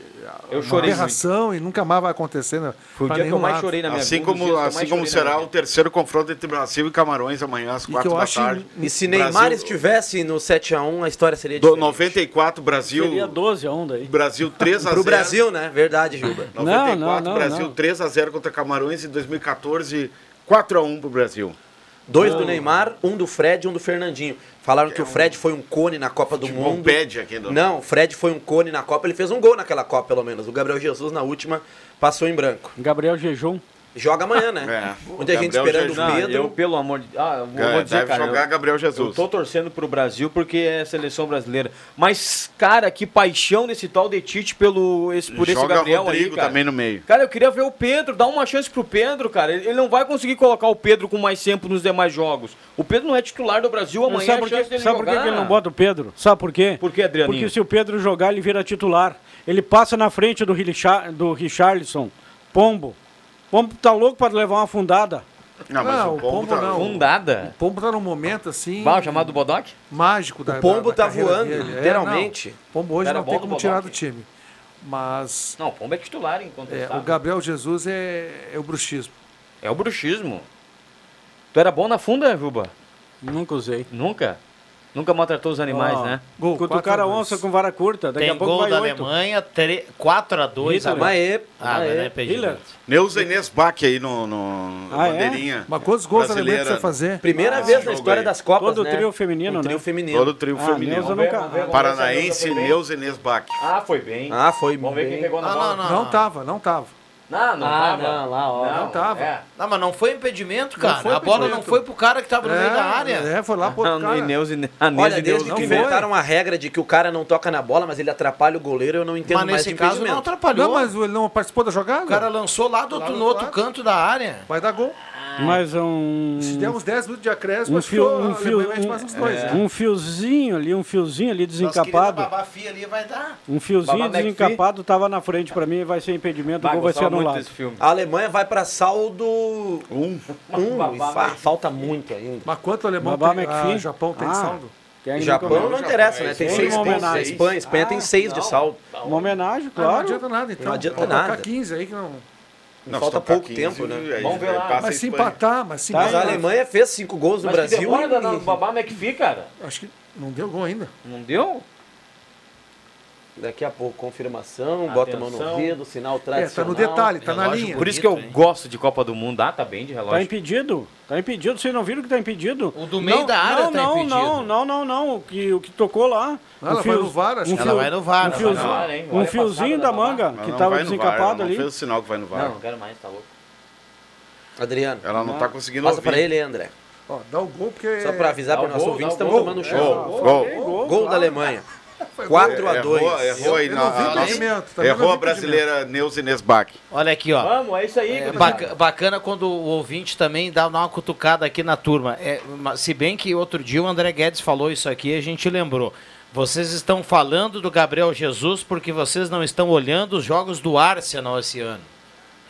Eu uma chorei aberração e nunca mais vai acontecer. Né? Foi o dia que eu mais lado. chorei na minha Assim vida. como, assim como será o terceiro confronto entre Brasil e Camarões amanhã às que 4 eu da acho tarde. E se Brasil- Neymar estivesse no 7x1, a história seria Do diferente. 94, Brasil. Seria 12 a 1 daí. Brasil 3 a 0 Pro Brasil, né? Verdade, Juba. 94, Não, não, não, Brasil não. 3 a 0 contra Camarões e 2014 4 a 1 pro Brasil. Dois do Neymar, um do Fred e um do Fernandinho. Falaram que o Fred foi um cone na Copa do Futebol Mundo. pede aqui do- Não, o Fred foi um cone na Copa. Ele fez um gol naquela Copa, pelo menos. O Gabriel Jesus, na última, passou em branco. Gabriel Jejum. Joga amanhã, né? É. Muita gente esperando Jesus. o Não, Pedro. eu, pelo amor de Ah, eu vou, É, vou dizer, deve cara. jogar eu, Gabriel eu Jesus. tô torcendo pro Brasil porque é seleção brasileira. Mas, cara, que paixão desse tal de Tite pelo, esse, por esse Joga Gabriel Rodrigo aí, cara. também no meio. Cara, eu queria ver o Pedro, dar uma chance pro Pedro, cara. Ele, ele não vai conseguir colocar o Pedro com mais tempo nos demais jogos. O Pedro não é titular do Brasil, amanhã sabe é por, que, dele sabe por que jogar. que ele não bota o Pedro? Sabe por quê? Por que, Adrianinho? Porque se o Pedro jogar, ele vira titular. Ele passa na frente do, Richar, do Richarlison. Pombo. Pombo tá louco para levar uma fundada. Não, mas Não, o o Pombo, Pombo tá... não. Fundada. O Pombo tá num momento assim. Vai, o chamado Bodoc? mágico da O Pombo da- da tá voando, dele. É, literalmente. não. O Pombo hoje Era não tem do como tirar do time. Mas Não, o Pombo é titular, é, incontestável. o Gabriel Jesus é, é o bruxismo. É o bruxismo. Tu era bom na funda, Juba? Nunca usei. Nunca? Nunca maltratou os animais, Ó, né? Cutucar a onça com vara curta. Daqui Tem a pouco gol vai da oito. Alemanha, 4x2. Hitler. Maê, Ah, Maê. mas não é. Neuza Inês Bach aí no, no Ah, é? bandeirinha. Mas quantos gols a Alemanha precisa fazer? Primeira Ah, vez na história aí. das Copas, Todo né? trio feminino, Um trio né? feminino. Todo trio Ah, feminino. Neuza nunca... Paranaense, bem. Neuza Inês Bach. Ah, foi bem. Ah, foi Vamos ver quem bem. pegou na Ah, bola. não, Não tava, não tava. Não, não Ah, tava. não, lá, ó. Não tava. É. Não, mas não foi impedimento, Não cara. foi a bola não foi pro cara que tava no meio da área. É, foi lá pro outro Não, cara. e Neus, e Ne- a Neus Olha, desde não que foi. inventaram a regra de que o cara não toca na bola, mas ele atrapalha o goleiro, eu não entendo Mas mais nesse de caso não atrapalhou. Não, mas ele não participou da jogada? O cara lançou lá do outro, do no outro lado. canto da área. Vai dar gol. Mas um... Se der uns 10 minutos de acréscimo, Um fio, a um, fio, mais uns dois. né? um fiozinho ali, um fiozinho ali desencapado. Ali vai dar. Um fiozinho McPhee. desencapado tava na frente pra mim e vai ser impedimento, o Vai, gol vai ser anulado. A Alemanha vai pra saldo Um. um, Babá falta muito ainda. Mas quanto o alemão Babá tem? McPhee. Ah, Japão tem Ah. saldo? Ainda Japão não interessa, né? Tem Tem seis pontos. homenagem. Espanha, Espanha tem seis de saldo. Uma homenagem, Ah, não claro. adianta nada, então. Não adianta Vamos nada. colocar 15 aí que não... Não, Falta pouco 15, tempo, né? Vamos ver lá. passa a Mas se empatar, mas se Tá, Mas a empatar... Alemanha fez cinco gols no Mas Brasil. que demora e- da Babá McPhee, cara. Acho que não deu gol ainda. Não deu? Daqui a pouco, confirmação, bota a mão no Atenção. ouvido, sinal É, tá tradicional. no detalhe, tá na relógio linha. Por isso que eu hein? gosto de Copa do Mundo. Ah, tá bem de Tá relógio. impedido. Tá impedido. Vocês não viram que tá impedido? O do meio Não, da área não, tá não, impedido. Não, não, não, não. O que, o que tocou lá. Ela vai fio- no VAR, acho que Ela vai no VAR, Um ela vai no VAR, hein? um Olha a fiozinho da manga que não tava vai no VAR, desencapado ela ali. Não fez o sinal que vai no VAR. Não, não quero mais, tá louco. Adriano, Ela não tá conseguindo passa ouvir. pra ele, André. Ó, dá o gol porque... Só pra avisar para o nossos gol, ouvintes, dá o estamos tomando chão. Gol, gol. Gol, Gol da. Alemanha. Foi gol. 4 a 2 Errou, errou aí na. não a nossa- não Errou a brasileira Neuza Inês Bach. Olha aqui, ó. Vamos, é isso aí, É bacana quando o ouvinte também dá, uma cutucada aqui na turma. É, se bem que outro dia o André Guedes falou isso aqui, a gente lembrou. Vocês estão falando do Gabriel Jesus porque vocês não estão olhando os jogos do Arsenal esse ano.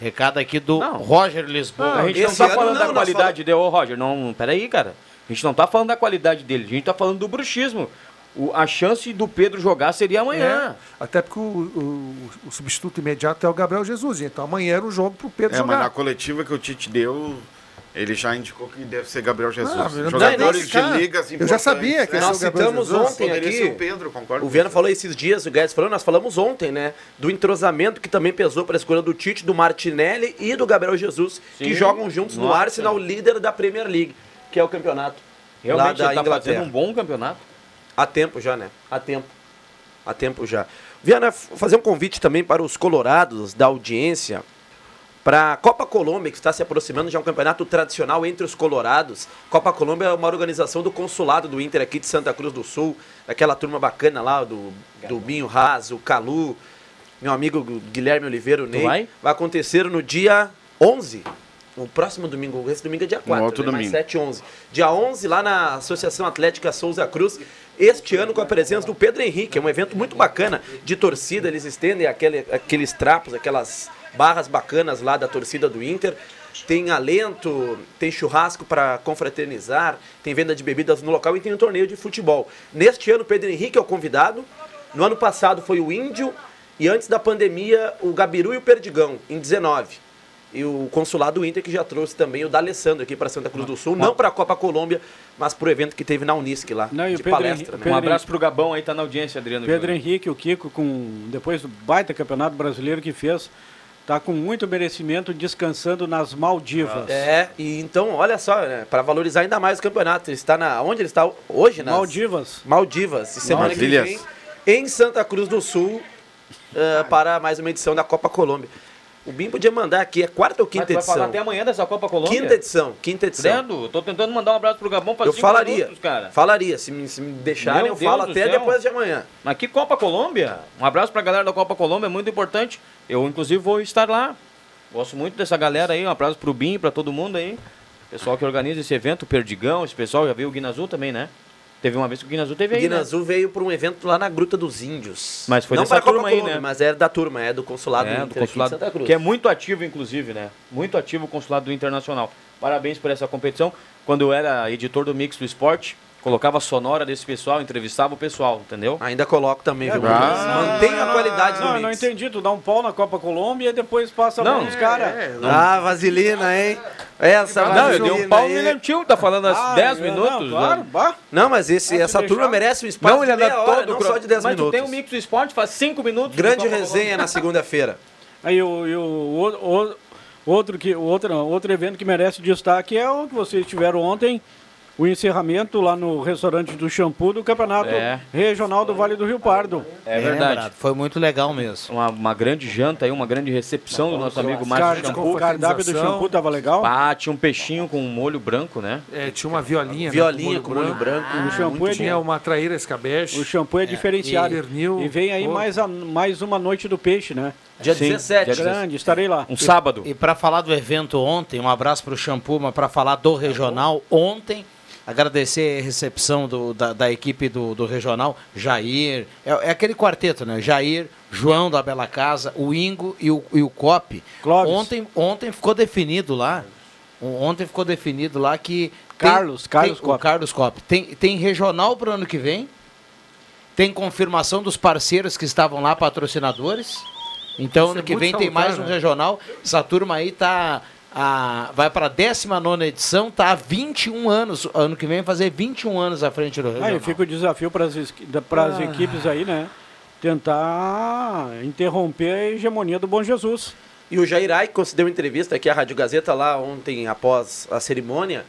Recado aqui do Não. Roger Lisboa. A gente não tá ano falando não, da qualidade dele, ô Roger. Não, peraí, cara. A gente não tá falando da qualidade dele, a gente tá falando do bruxismo. O- a chance do Pedro jogar seria amanhã. É, até porque o, o- o substituto imediato é o Gabriel Jesus. Então amanhã era o jogo pro Pedro É, mas na jogar. coletiva que o Tite deu, ele já indicou que deve ser Gabriel Jesus. Ah, mas não Jogadores de ligas Eu já sabia que ia Nós o citamos Jesus. ontem aqui. ser o Pedro, concordo. O Viana falou esses dias, o Guedes falou, nós falamos ontem, né? Do entrosamento que também pesou para a escolha do Tite, do Martinelli e do Gabriel Jesus, que Sim. jogam juntos no Nossa. Arsenal, líder da Premier League, que é o campeonato Realmente lá da ele tá Inglaterra. fazendo um bom campeonato. Há tempo já, né? Há tempo. Há tempo já. Viana, fazer um convite também para os colorados da audiência para a Copa Colômbia, que está se aproximando, já é um campeonato tradicional entre os colorados. Copa Colômbia é uma organização do consulado do Inter aqui de Santa Cruz do Sul, daquela turma bacana lá, do, do Binho Raso, o Calu, meu amigo Guilherme Oliveira, o Ney. vai? acontecer no dia 11, o próximo domingo, esse domingo é dia 4, outro né? mais domingo. 7 e 11. Dia 11, lá na Associação Atlética Souza Cruz, este ano com a presença do Pedro Henrique, é um evento muito bacana de torcida, eles estendem aquele, aqueles trapos, aquelas barras bacanas lá da torcida do Inter. Tem alento, tem churrasco para confraternizar, tem venda de bebidas no local e tem um torneio de futebol. Neste ano, Pedro Henrique é o convidado. No ano passado foi o Índio e antes da pandemia, o Gabiru e o Perdigão, em 19. E o consulado Inter que já trouxe também o D'Alessandro aqui para Santa Cruz do Sul, não para a Copa Colômbia, mas para o evento que teve na Unisc lá, Não, e o de Pedro palestra. Henrique- né? Um abraço pro Gabão aí, tá na audiência, Adriano. Pedro Júnior. Henrique, o Kiko, com, depois do baita campeonato brasileiro que fez, tá com muito merecimento descansando nas Maldivas. É, e então, olha só, né, para valorizar ainda mais o campeonato, ele está na onde ele está hoje, nas Maldivas. Maldivas, e semana que vem em Santa Cruz do Sul eh, para mais uma edição da Copa Colômbia. O Bim podia mandar aqui, é quarta ou Mas quinta tu vai falar edição? até amanhã dessa Copa Colômbia? Quinta edição, quinta edição. Credo, tô tentando mandar um abraço pro Gabão faz Eu falaria, minutos, cara. falaria, se me, se me deixarem Meu eu falo Deus do até céu. depois de amanhã. Mas que Copa Colômbia? Um abraço pra galera da Copa Colômbia, é muito importante. Eu, inclusive, vou estar lá. Gosto muito dessa galera aí. Um abraço pro Bim, pra todo mundo aí. Pessoal que organiza esse evento, o Perdigão, esse pessoal já veio o Guina Azul também, né? Teve uma vez que o Guina Azul teve O aí, Guina né? Azul veio para um evento lá na Gruta dos Índios. Mas foi Não dessa Copa turma aí, Colômbia, né? Mas é da turma, é do consulado É, do consulado, de Santa Cruz. que é muito ativo, inclusive, né? Muito ativo o consulado do Internacional. Parabéns por essa competição. Quando eu era editor do Mix do Esporte, colocava a sonora desse pessoal, entrevistava o pessoal, entendeu? Ainda coloco também, viu? Ah. Mantém a qualidade Não, do eu não mix. entendi. Tu dá um pau na Copa Colômbia e depois passa a Não, mão nos caras. Ah, vaselina, hein? Essa Não, eu dei um pau no. William Tio, tá falando há Ah, 10 não, minutos. claro, né? bah. Não, mas esse, essa tu turma merece um espaço Não, ele de meia anda hora, todo não só de 10 Mas tu minutos. tem um mix do esporte, faz 5 minutos. Grande resenha na segunda-feira. Aí o, e o, o- o- outro, que, outro, outro evento que merece destaque é o que vocês tiveram ontem, o encerramento lá no restaurante do Shampoo do Campeonato É. Regional do Vale do Rio Colorado. É verdade. lembrado, Foi muito legal mesmo. Uma, uma grande janta aí, uma grande recepção do nosso amigo Car Márcio Shampoo. o cardápio do Shampoo tava legal. Ah, tinha um peixinho com molho branco, né? É, tinha uma violinha. Violinha né, com molho branco. o shampoo é, Tinha uma traíra escabeche. o shampoo é diferenciado. e. E vem aí mais, a- mais uma noite do peixe, né? Dia Sim, 17. dia Grande, estarei lá. Um sábado. E para falar do evento ontem, um abraço para o Shampoo, mas para falar do regional, ontem, agradecer a recepção do- da, da equipe do, do regional, Jair, é, é aquele quarteto, né? Jair, João da Bela Casa, o Ingo e o, e o Cop. Clóvis. Ontem, ontem ficou definido lá, ontem ficou definido lá que... Carlos, Carlos tem, o Cop. Carlos Cop. Tem, tem regional para o ano que vem, tem confirmação dos parceiros que estavam lá, patrocinadores. Então, Isso ano é que vem tem mais um né? regional. Essa turma aí tá. A, vai para a 19 edição, tá há 21 anos. Ano que vem vai fazer 21 anos à frente do regional. Aí fica o desafio para as Ah. equipes aí, né? Tentar interromper a hegemonia do Bom Jesus. E o Jair Ai concedeu entrevista aqui à Rádio Gazeta lá ontem após a cerimônia.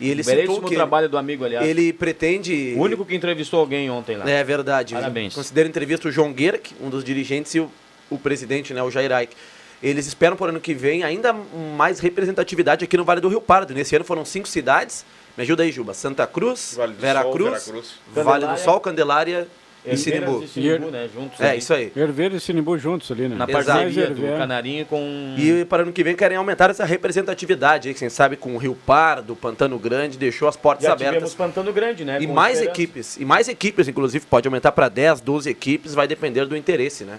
E ele citou que trabalho do amigo, aliás. ele pretende. O único que entrevistou alguém ontem lá. É verdade. Parabéns. Considera entrevista o João Guerck, um dos dirigentes, e o, o presidente, né, o Jair Aik. Eles esperam para o ano que vem ainda mais representatividade aqui no Vale do Rio Pardo. Nesse ano foram cinco cidades. Me ajuda aí, Juba. Santa Cruz, Vale do Vera Sol, Cruz, Veracruz. Vale do Sol, Candelária e Sinimbu. e Sinimbu, né? Juntos. É, ali. isso aí. Herveiro e Sinimbu juntos ali, né? Na parceria do. Canarinho com... E para o ano que vem querem aumentar essa representatividade, aí, quem sabe com o Rio Pardo, Pantano Grande, deixou as portas Já abertas. tivemos Pantano Grande, né? E com mais Esperança. equipes, e mais equipes, inclusive, pode aumentar para 10, 12 equipes, vai depender do interesse, né?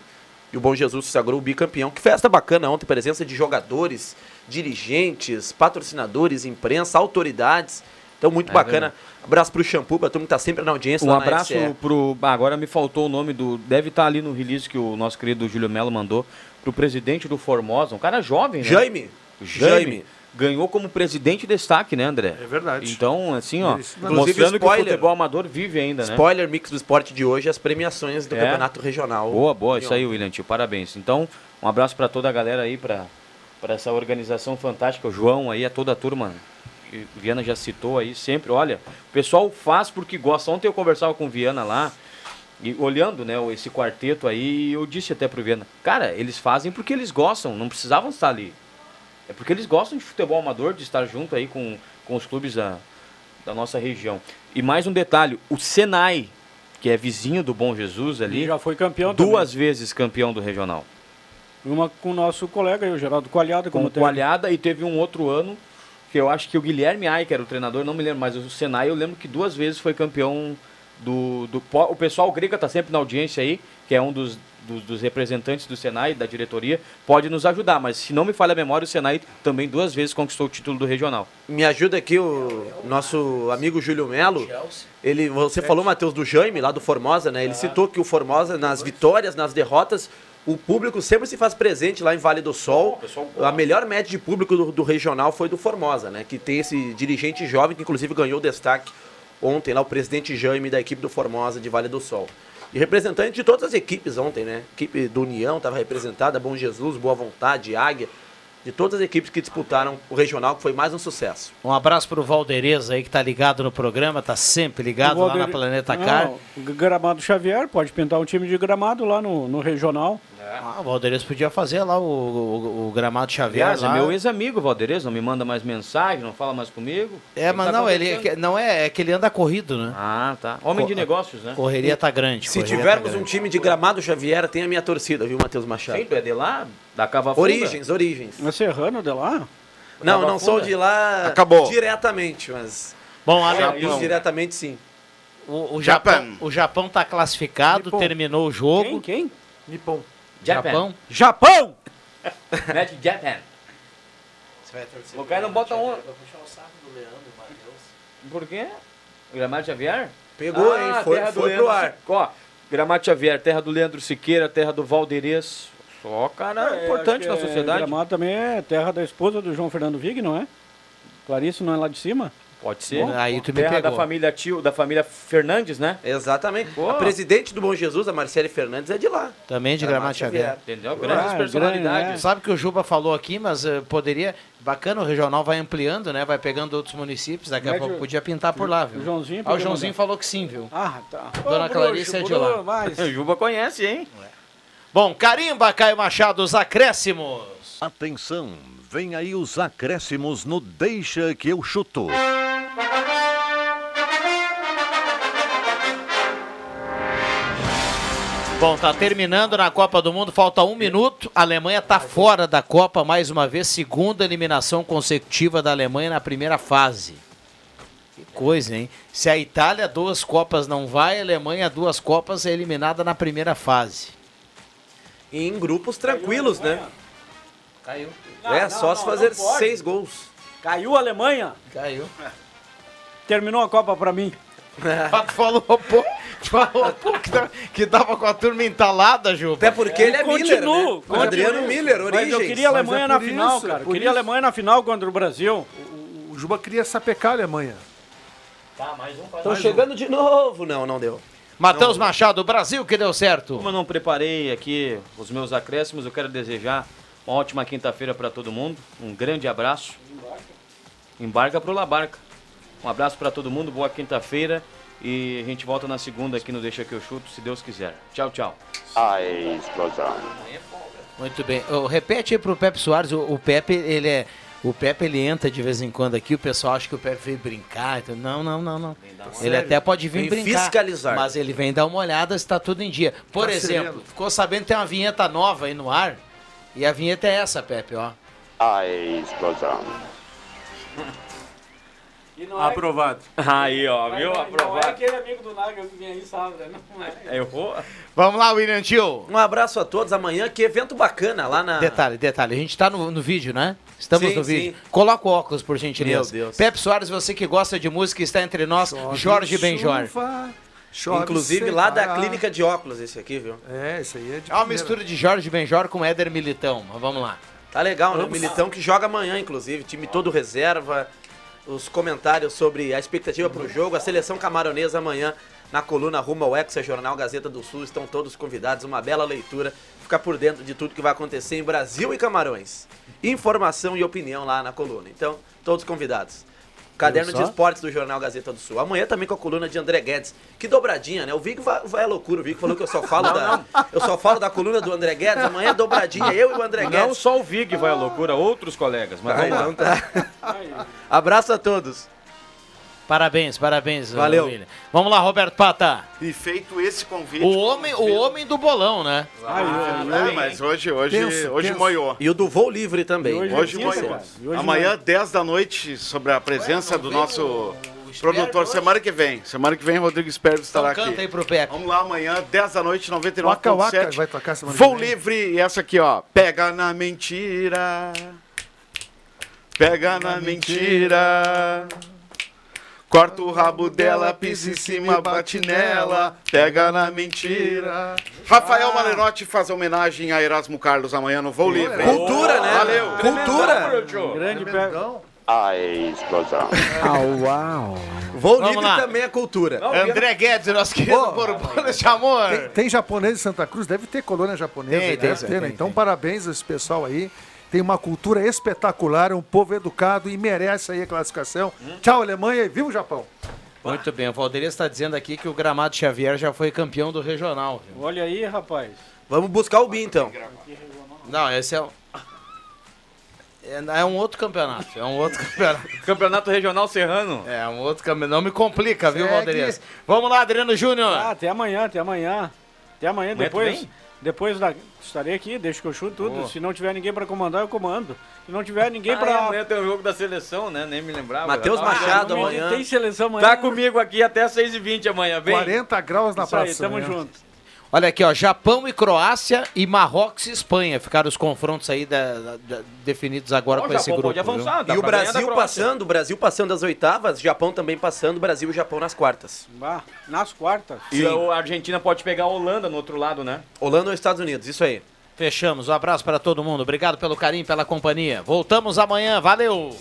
E o Bom Jesus se sagrou o bicampeão. Que festa bacana ontem, presença de jogadores, dirigentes, patrocinadores, imprensa, autoridades. Então, muito É bacana. Abraço pro Shampoo, pra turma que tá sempre na audiência Um lá na abraço FCE. pro. Ah, agora me faltou o nome do. Deve estar ali no release que o nosso querido Júlio Melo mandou. Pro presidente do Formosa, um cara jovem, né? Jaime. Jaime. Jaime. Ganhou como presidente destaque, né, André? É verdade. Então, assim, ó, Isso. Mostrando que o spoiler. futebol amador vive ainda, né? Spoiler Mix do Esporte de hoje, as premiações do É. Campeonato Regional. Boa, boa, isso aí. William Tio, parabéns. Então, um abraço para toda a galera aí, para essa organização fantástica, o João aí, a toda a turma. Viana já citou aí sempre. Olha, o pessoal faz porque gosta. Ontem eu conversava com o Viana lá, e olhando né, esse quarteto aí, eu disse até pro Viana, cara, eles fazem porque eles gostam, não precisavam estar ali. É porque eles gostam de futebol amador, de estar junto aí com, com os clubes da, da nossa região. E mais um detalhe, o Senai, que é vizinho do Bom Jesus ali, Ele já foi campeão duas vezes campeão do regional. também. Uma com o nosso colega aí, o Geraldo Coalhada, Com como o. Coalhada e teve um outro ano que eu acho que o Guilherme Ai, que era o treinador, não me lembro, mas o Senai eu lembro que duas vezes foi campeão do. do o pessoal Grega tá sempre na audiência aí, que é um dos, dos, dos representantes do Senai, da diretoria, pode nos ajudar, mas se não me falha a memória, o Senai também duas vezes conquistou o título do regional. Me ajuda aqui o nosso amigo Júlio Melo. Ele, você falou, Matheus, do Jaime, lá do Formosa, né? Ele citou que o Formosa, nas vitórias, nas derrotas, o público sempre se faz presente lá em Vale do Sol. A melhor média de público do, do regional foi do Formosa, né? Que tem esse dirigente jovem que inclusive ganhou destaque ontem lá, o presidente Jaime da equipe do Formosa de Vale do Sol. E representante de todas as equipes ontem, né? Equipe do União estava representada, Bom Jesus, Boa Vontade, Águia. De todas as equipes que disputaram o regional, que foi mais um sucesso. Um abraço pro Valderez aí que tá ligado no programa, tá sempre ligado O lá na Planeta Não, Car. o Gramado Xavier, pode pintar um time de gramado lá no, no regional. Ah, o Valderez podia fazer lá o, o- o gramado Xavier. Aliás, é meu ex-amigo, Valderez, não me manda mais mensagem, não fala mais comigo. É, mas Tá não, ele é que- não é, é que ele anda corrido, né? Ah, tá. Homem de Co- negócios, né? Correria tá grande. Se correria tivermos tá um grande. time de gramado Xavier, tem a minha torcida, viu, Matheus Machado? Sim, tu é de lá? Da Cava Funda? Origens, origens. É Serrano de lá? Não, Cava não sou Funda? de lá Acabou. diretamente, mas. Bom, Ale, Japão. diretamente sim. o, o, Japão, Japão. o Japão tá classificado, Nippon. terminou o jogo. Quem? Quem? Nippon. Japão. Japão! Match Japan. O cara não bota um. Por quê? Gramado Xavier? Pegou, Ah, hein? Foi, terra do foi Leandro pro ar. Ó, Gramado Xavier, terra do Leandro Siqueira, terra do Valderez. Só cara É, importante na é, sociedade. Gramado também é terra da esposa do João Fernando Vig, não é? Clarice não é lá de cima? Pode ser. Aí tu me Terra pegou. da família tio, da família Fernandes, né? Exatamente. Pô. A presidente do Bom Jesus, a Marcele Fernandes, é de lá. Também de Gramado Xavier. Entendeu? Grandes Ah, personalidades. grande, Sabe que o Juba falou aqui, mas eh, poderia. Bacana, o regional vai ampliando, né? Vai pegando outros municípios. Daqui a Mede pouco podia pintar por lá, viu? O Joãozinho Ah, o Joãozinho mandar. falou que sim, viu? Ah, tá. Dona Ô, Clarice bruxo, é de lá. Mas- O Juba conhece, hein? Bom, carimba, Caio Machado, os acréscimos. Atenção, vem aí os acréscimos no Deixa que eu chuto. Bom, tá terminando na Copa do Mundo, falta um minuto. A Alemanha tá fora da Copa mais uma vez, segunda eliminação consecutiva da Alemanha na primeira fase. Que coisa, hein? Se a Itália duas Copas não vai, a Alemanha duas Copas é eliminada na primeira fase. E em grupos tranquilos, né? Caiu. é, Não, só não, se não, fazer pode. seis gols. Caiu a Alemanha? Caiu. Terminou a Copa pra mim. Tu falou, pô, tu falou pô, que, tava, que tava com a turma entalada, Juba. Até porque ele é Miller, Continuo. né? Adriano Miller, Mas origens. eu queria a Mas Alemanha é na por final, isso, cara. por Queria a isso. Alemanha na final contra o Brasil. O, o Juba queria sapecar a Alemanha. Estão chegando de novo. Não, não deu. Matheus Machado, o Brasil que deu certo. Como eu não preparei aqui os meus acréscimos, eu quero desejar uma ótima quinta-feira para todo mundo. Um grande abraço. Embarca pro Labarca. Um abraço para todo mundo, boa quinta-feira. E a gente volta na segunda aqui no Deixa Que Eu Chuto, se Deus quiser. Tchau, tchau. A explosão. Muito bem. Repete aí pro Pepe Soares, o, o Pepe, ele é. O Pepe ele entra de vez em quando aqui, o pessoal acha que o Pepe veio brincar. então, Não, não, não, não. Ele até pode vir Vem brincar. fiscalizar. Mas ele vem dar uma olhada se tá tudo em dia. Por Tá exemplo, sereno. ficou sabendo que tem uma vinheta nova aí no ar. E a vinheta é essa, Pepe, ó. A explosão. Aprovado. Aí, ó, viu? Não é Aprovado. aquele amigo do Nagel que vem aí, sabe? né? Não é. Errou? Vamos lá, William Tio. Um abraço a todos. Amanhã, que evento bacana lá na. Detalhe, detalhe. A gente tá no, no vídeo, né? Estamos Sim, no vídeo. sim. Coloca o óculos, por gentileza. Meu Deus. Pepe Soares, você que gosta de música, está entre nós. Jorge Benjor. Chove Inclusive lá da clínica de óculos, esse aqui, viu? É, isso aí é de É uma primeira. mistura de Jorge Benjor com Éder Militão. Mas vamos lá. Tá legal, né? O Militão que joga amanhã, inclusive. Time todo reserva. Os comentários sobre a expectativa pro jogo. A seleção camaronesa amanhã na coluna Rumo ao Hexa Jornal Gazeta do Sul. Estão todos convidados. Uma bela leitura. Ficar por dentro de tudo que vai acontecer em Brasil e Camarões. Informação e opinião lá na coluna. Então, todos convidados. Caderno de esportes do Jornal Gazeta do Sul. Amanhã também com a coluna de André Guedes. Que dobradinha, né? O Vigo vai, vai à loucura. O Vigo falou que eu só falo da. Eu só falo da coluna do André Guedes. Amanhã é dobradinha. Eu e o André Não Guedes. só o Vig vai à loucura, outros colegas. Mas Ah, vamos lá. tá. Abraço a todos. Parabéns, parabéns. Valeu. William. Vamos lá, Roberto Pata. E feito esse convite. O homem, o homem do bolão, né? Ah, mas hoje, hoje, Tenso, hoje tenso. moiou. E o do voo livre também. E Hoje Sim, moiou. hoje Amanhã, 10 da noite, sobre a presença do nosso produtor. Semana que vem. Semana que vem, Rodrigo Esperto estará Então canta aí aqui. pro Pepe. Vamos lá, amanhã, 10 da noite, Waka Waka 99.7. vai tocar semana Voo que vem. livre e essa aqui, ó. Pega na mentira. Pega na mentira. Corta o rabo dela, pisa em cima, bate nela. Pega na mentira. Rafael Malenotti faz homenagem a Erasmo Carlos amanhã no Voo Livre. Cultura, né? Valeu. Cultura. Grande pé. A explosão. Voo Vamos livre lá. também é cultura. André Guedes, nosso querido Borbona de amor. Tem, tem japonês em Santa Cruz, deve ter colônia japonesa. Tem, aí, tem, deve tem, ter, né? tem, Então, tem. parabéns a esse pessoal aí. Tem uma cultura espetacular, um povo educado e merece aí a classificação. Tchau, Alemanha e viva o Japão. Muito bem, o Valderias está dizendo aqui que o Gramado Xavier já foi campeão do regional. viu? Olha aí, rapaz. Vamos buscar o BI então. Não, esse é um... É é um outro campeonato, é um outro campeonato. Campeonato Regional Serrano. É um outro campeonato. Não me complica, viu, Segue. Valderias? Vamos lá, Adriano Júnior. Ah, até amanhã, até amanhã. Até amanhã, Amanhã tu depois. Depois da. Estarei aqui, deixa que eu chuto tudo. Boa. Se não tiver ninguém pra comandar, eu comando. Se não tiver ninguém Ah, pra. amanhã tem o jogo da seleção, né? Nem me lembrava. Matheus tava- Machado amanhã. Tem seleção amanhã. Tá comigo aqui até 6h20 amanhã, vem. 40 graus na Isso aí, praça. tamo né? junto. Olha aqui, ó, Japão e Croácia e Marrocos e Espanha. Ficaram os confrontos aí da- da- da- definidos agora Ó, com o esse grupo. avançar. E o Brasil passando, o Brasil passando das oitavas, Japão também passando, Brasil e Japão nas quartas. Bah, nas quartas. E a Argentina pode pegar a Holanda no outro lado, né? Holanda ou Estados Unidos, isso aí. Fechamos. Um abraço para todo mundo. Obrigado pelo carinho, pela companhia. Voltamos amanhã. Valeu!